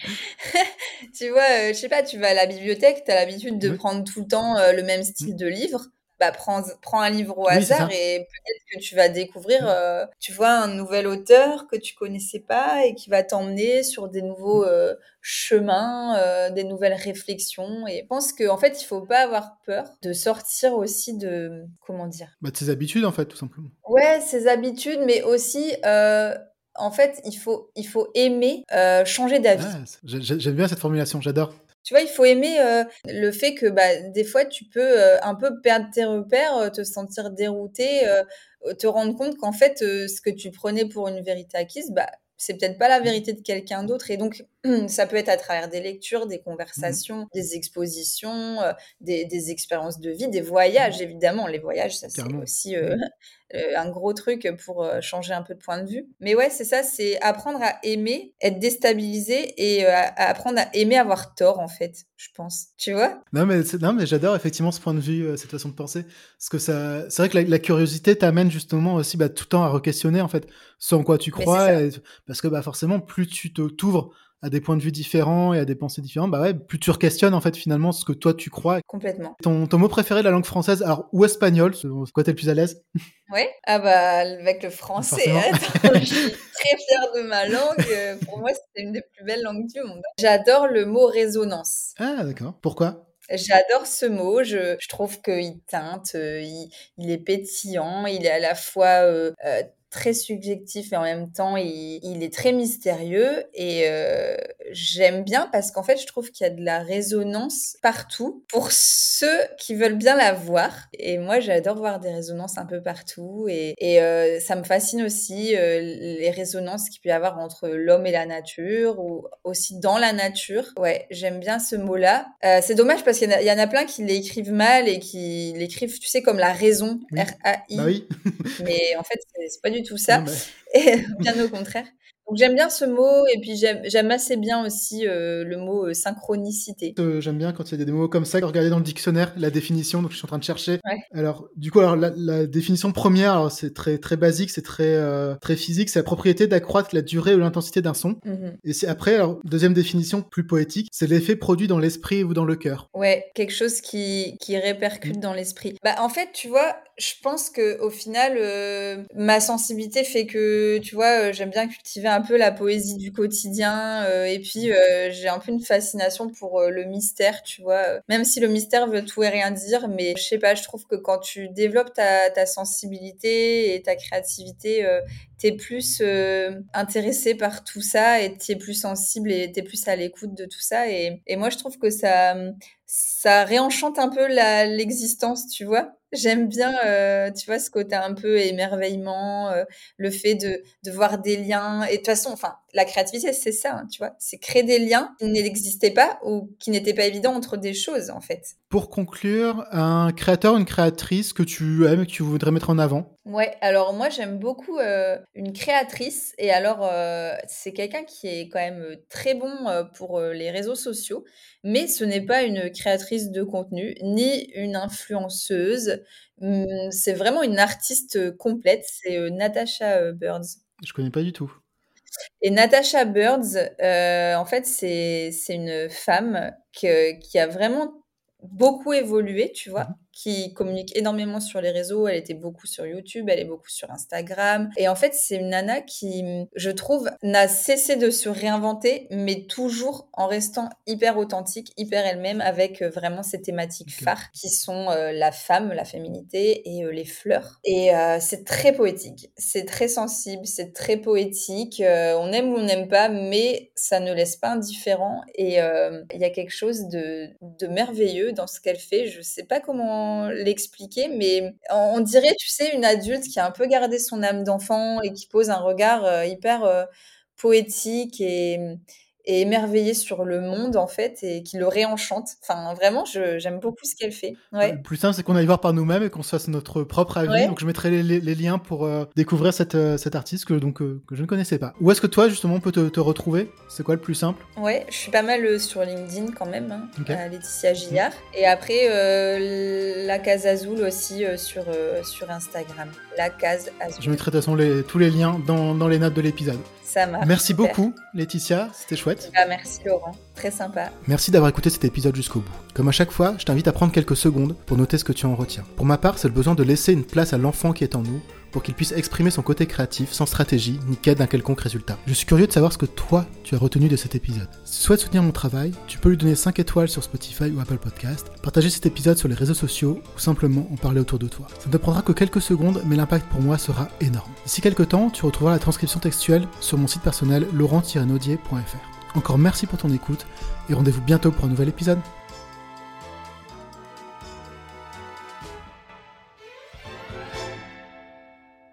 S5: *laughs* tu vois, je sais pas, tu vas à la bibliothèque, tu as l'habitude de prendre tout le temps le même style de livre bah, prends, prends un livre au hasard et peut-être que tu vas découvrir, mmh. euh, tu vois, un nouvel auteur que tu connaissais pas et qui va t'emmener sur des nouveaux mmh. euh, chemins, euh, des nouvelles réflexions. Et je pense qu'en en fait, il faut pas avoir peur de sortir aussi de, comment dire
S1: bah, De ses habitudes, en fait, tout simplement.
S5: Ouais, ses habitudes, mais aussi en fait, il faut, il faut aimer changer d'avis.
S1: J'aime bien cette formulation, j'adore.
S5: Tu vois, il faut aimer euh, le fait que bah, des fois, tu peux euh, un peu perdre tes repères, euh, te sentir dérouté, te rendre compte qu'en fait, ce que tu prenais pour une vérité acquise, bah, c'est peut-être pas la vérité de quelqu'un d'autre. Et donc, *clears throat* ça peut être à travers des lectures, des conversations, mmh. des expositions, des, des, expériences de vie, des voyages, évidemment. Les voyages, ça, c'est aussi euh, un gros truc pour euh, changer un peu de point de vue. Mais ouais, c'est ça, c'est apprendre à aimer, être déstabilisé et euh, apprendre à aimer avoir tort, en fait, je pense. Tu vois?
S1: Non, mais, non, mais j'adore effectivement ce point de vue, cette façon de penser. Parce que ça, c'est vrai que la, curiosité t'amène justement aussi bah, tout le temps à re-questionner, en fait, ce en quoi tu crois. parce que bah, forcément, plus tu t'ouvres à des points de vue différents et à des pensées différentes, bah ouais, plus tu questionnes en fait finalement ce que toi tu crois.
S5: Complètement.
S1: Ton, ton mot préféré de la langue française, alors ou espagnol, quoi t'es le plus à l'aise?
S5: Ouais, ah bah avec le français, hein. *laughs* je suis très fière de ma langue. Euh, pour moi, c'est une des plus belles langues du monde. J'adore le mot résonance.
S1: Ah d'accord. Pourquoi?
S5: J'adore ce mot, je, je trouve qu'il teinte, euh, il, il, est pétillant, il est à la fois euh, euh très subjectif et en même temps il, il est très mystérieux. Et euh, j'aime bien parce qu'en fait je trouve qu'il y a de la résonance partout pour ceux qui veulent bien la voir. Et moi j'adore voir des résonances un peu partout. Et, et euh, ça me fascine aussi euh, les résonances qu'il peut y avoir entre l'homme et la nature ou aussi dans la nature. Ouais j'aime bien ce mot là c'est dommage parce qu'il y, y, en a plein qui l'écrivent mal et qui l'écrivent tu sais comme la raison. R-A-I
S1: bah oui.
S5: mais en fait c'est pas du tout ça. et bien au contraire. Donc j'aime bien ce mot et puis j'aime assez bien aussi euh, le mot euh, synchronicité.
S1: Euh, j'aime bien quand il y a des mots comme ça, regarder dans le dictionnaire la définition, donc je suis en train de chercher. Alors du coup, alors la, définition première, c'est très très basique, c'est très très physique, c'est la propriété d'accroître la durée ou l'intensité d'un son. Mhm. Et c'est après, alors deuxième définition plus poétique, c'est l'effet produit dans l'esprit ou dans le cœur.
S5: Ouais, quelque chose qui qui répercute mm. dans l'esprit. Bah en fait, tu vois, je pense que au final, ma sensibilité fait que tu vois, j'aime bien cultiver un un peu la poésie du quotidien. Euh, et puis, euh, j'ai un peu une fascination pour euh, le mystère, tu vois. Même si le mystère veut tout et rien dire, mais je sais pas, je trouve que quand tu développes ta, ta sensibilité et ta créativité, t'es plus intéressé par tout ça et t'es plus sensible et t'es plus à l'écoute de tout ça. Et, et moi, je trouve que ça, ça réenchante un peu l'existence, tu vois. J'aime bien, euh, tu vois, ce côté un peu émerveillement, euh, le fait de, de voir des liens. Et de toute façon, enfin, la créativité, c'est ça, hein, tu vois. C'est créer des liens qui n'existaient pas ou qui n'étaient pas évidents entre des choses, en fait.
S1: Pour conclure, un créateur, une créatrice que tu aimes, que tu voudrais mettre en avant?
S5: Ouais, alors moi, j'aime beaucoup euh, une créatrice. Et alors, c'est quelqu'un qui est quand même très bon pour les réseaux sociaux. Mais ce n'est pas une créatrice de contenu, ni une influenceuse Mmh, c'est vraiment une artiste complète, c'est Natasha Birds.
S1: Je connais pas du tout.
S5: Et Natasha Birds, en fait, c'est une femme qui a vraiment beaucoup évolué, tu vois. Qui communique énormément sur les réseaux. Elle était beaucoup sur YouTube, elle est beaucoup sur Instagram. Et en fait, c'est une nana qui, je trouve, n'a cessé de se réinventer, mais toujours en restant hyper authentique, hyper elle-même, avec euh, vraiment ses thématiques phares qui sont euh, la femme, la féminité et euh, les fleurs. Et c'est très poétique, c'est très sensible, c'est très poétique. on aime ou on n'aime pas, mais ça ne laisse pas indifférent. Et il y a quelque chose de, de merveilleux dans ce qu'elle fait. Je sais pas comment l'expliquer, mais on dirait, tu sais, une adulte qui a un peu gardé son âme d'enfant et qui pose un regard euh, hyper euh, poétique et, et émerveillé sur le monde en fait et qui le réenchante. Enfin, vraiment, j'aime beaucoup ce qu'elle fait. Ouais.
S1: Le plus simple, c'est qu'on aille voir par nous-mêmes et qu'on se fasse notre propre avis. Donc, je mettrai les, liens pour euh, découvrir cette, euh, cet artiste que, donc, euh, que je ne connaissais pas. Où est-ce que toi, justement, on peut te, retrouver? C'est quoi le plus simple?
S5: Ouais, je suis pas mal sur LinkedIn quand même, hein, Laetitia Gillard. Et après, la Case Azul aussi sur, sur Instagram. La Case Azul.
S1: Je mettrai de toute façon les, tous les liens dans, dans les notes de l'épisode. Merci beaucoup, Laetitia. C'était chouette.
S5: Bah, merci, Laurent. Très sympa.
S1: Merci d'avoir écouté cet épisode jusqu'au bout. Comme à chaque fois, je t'invite à prendre quelques secondes pour noter ce que tu en retiens. Pour ma part, c'est le besoin de laisser une place à l'enfant qui est en nous pour qu'il puisse exprimer son côté créatif sans stratégie ni quête d'un quelconque résultat. Je suis curieux de savoir ce que toi tu as retenu de cet épisode. Si tu souhaites soutenir mon travail, tu peux lui donner 5 étoiles sur Spotify ou Apple Podcast, partager cet épisode sur les réseaux sociaux ou simplement en parler autour de toi. Ça ne te prendra que quelques secondes, mais l'impact pour moi sera énorme. D'ici quelques temps, tu retrouveras la transcription textuelle sur mon site personnel laurent-naudier.fr. Encore merci pour ton écoute et rendez-vous bientôt pour un nouvel épisode.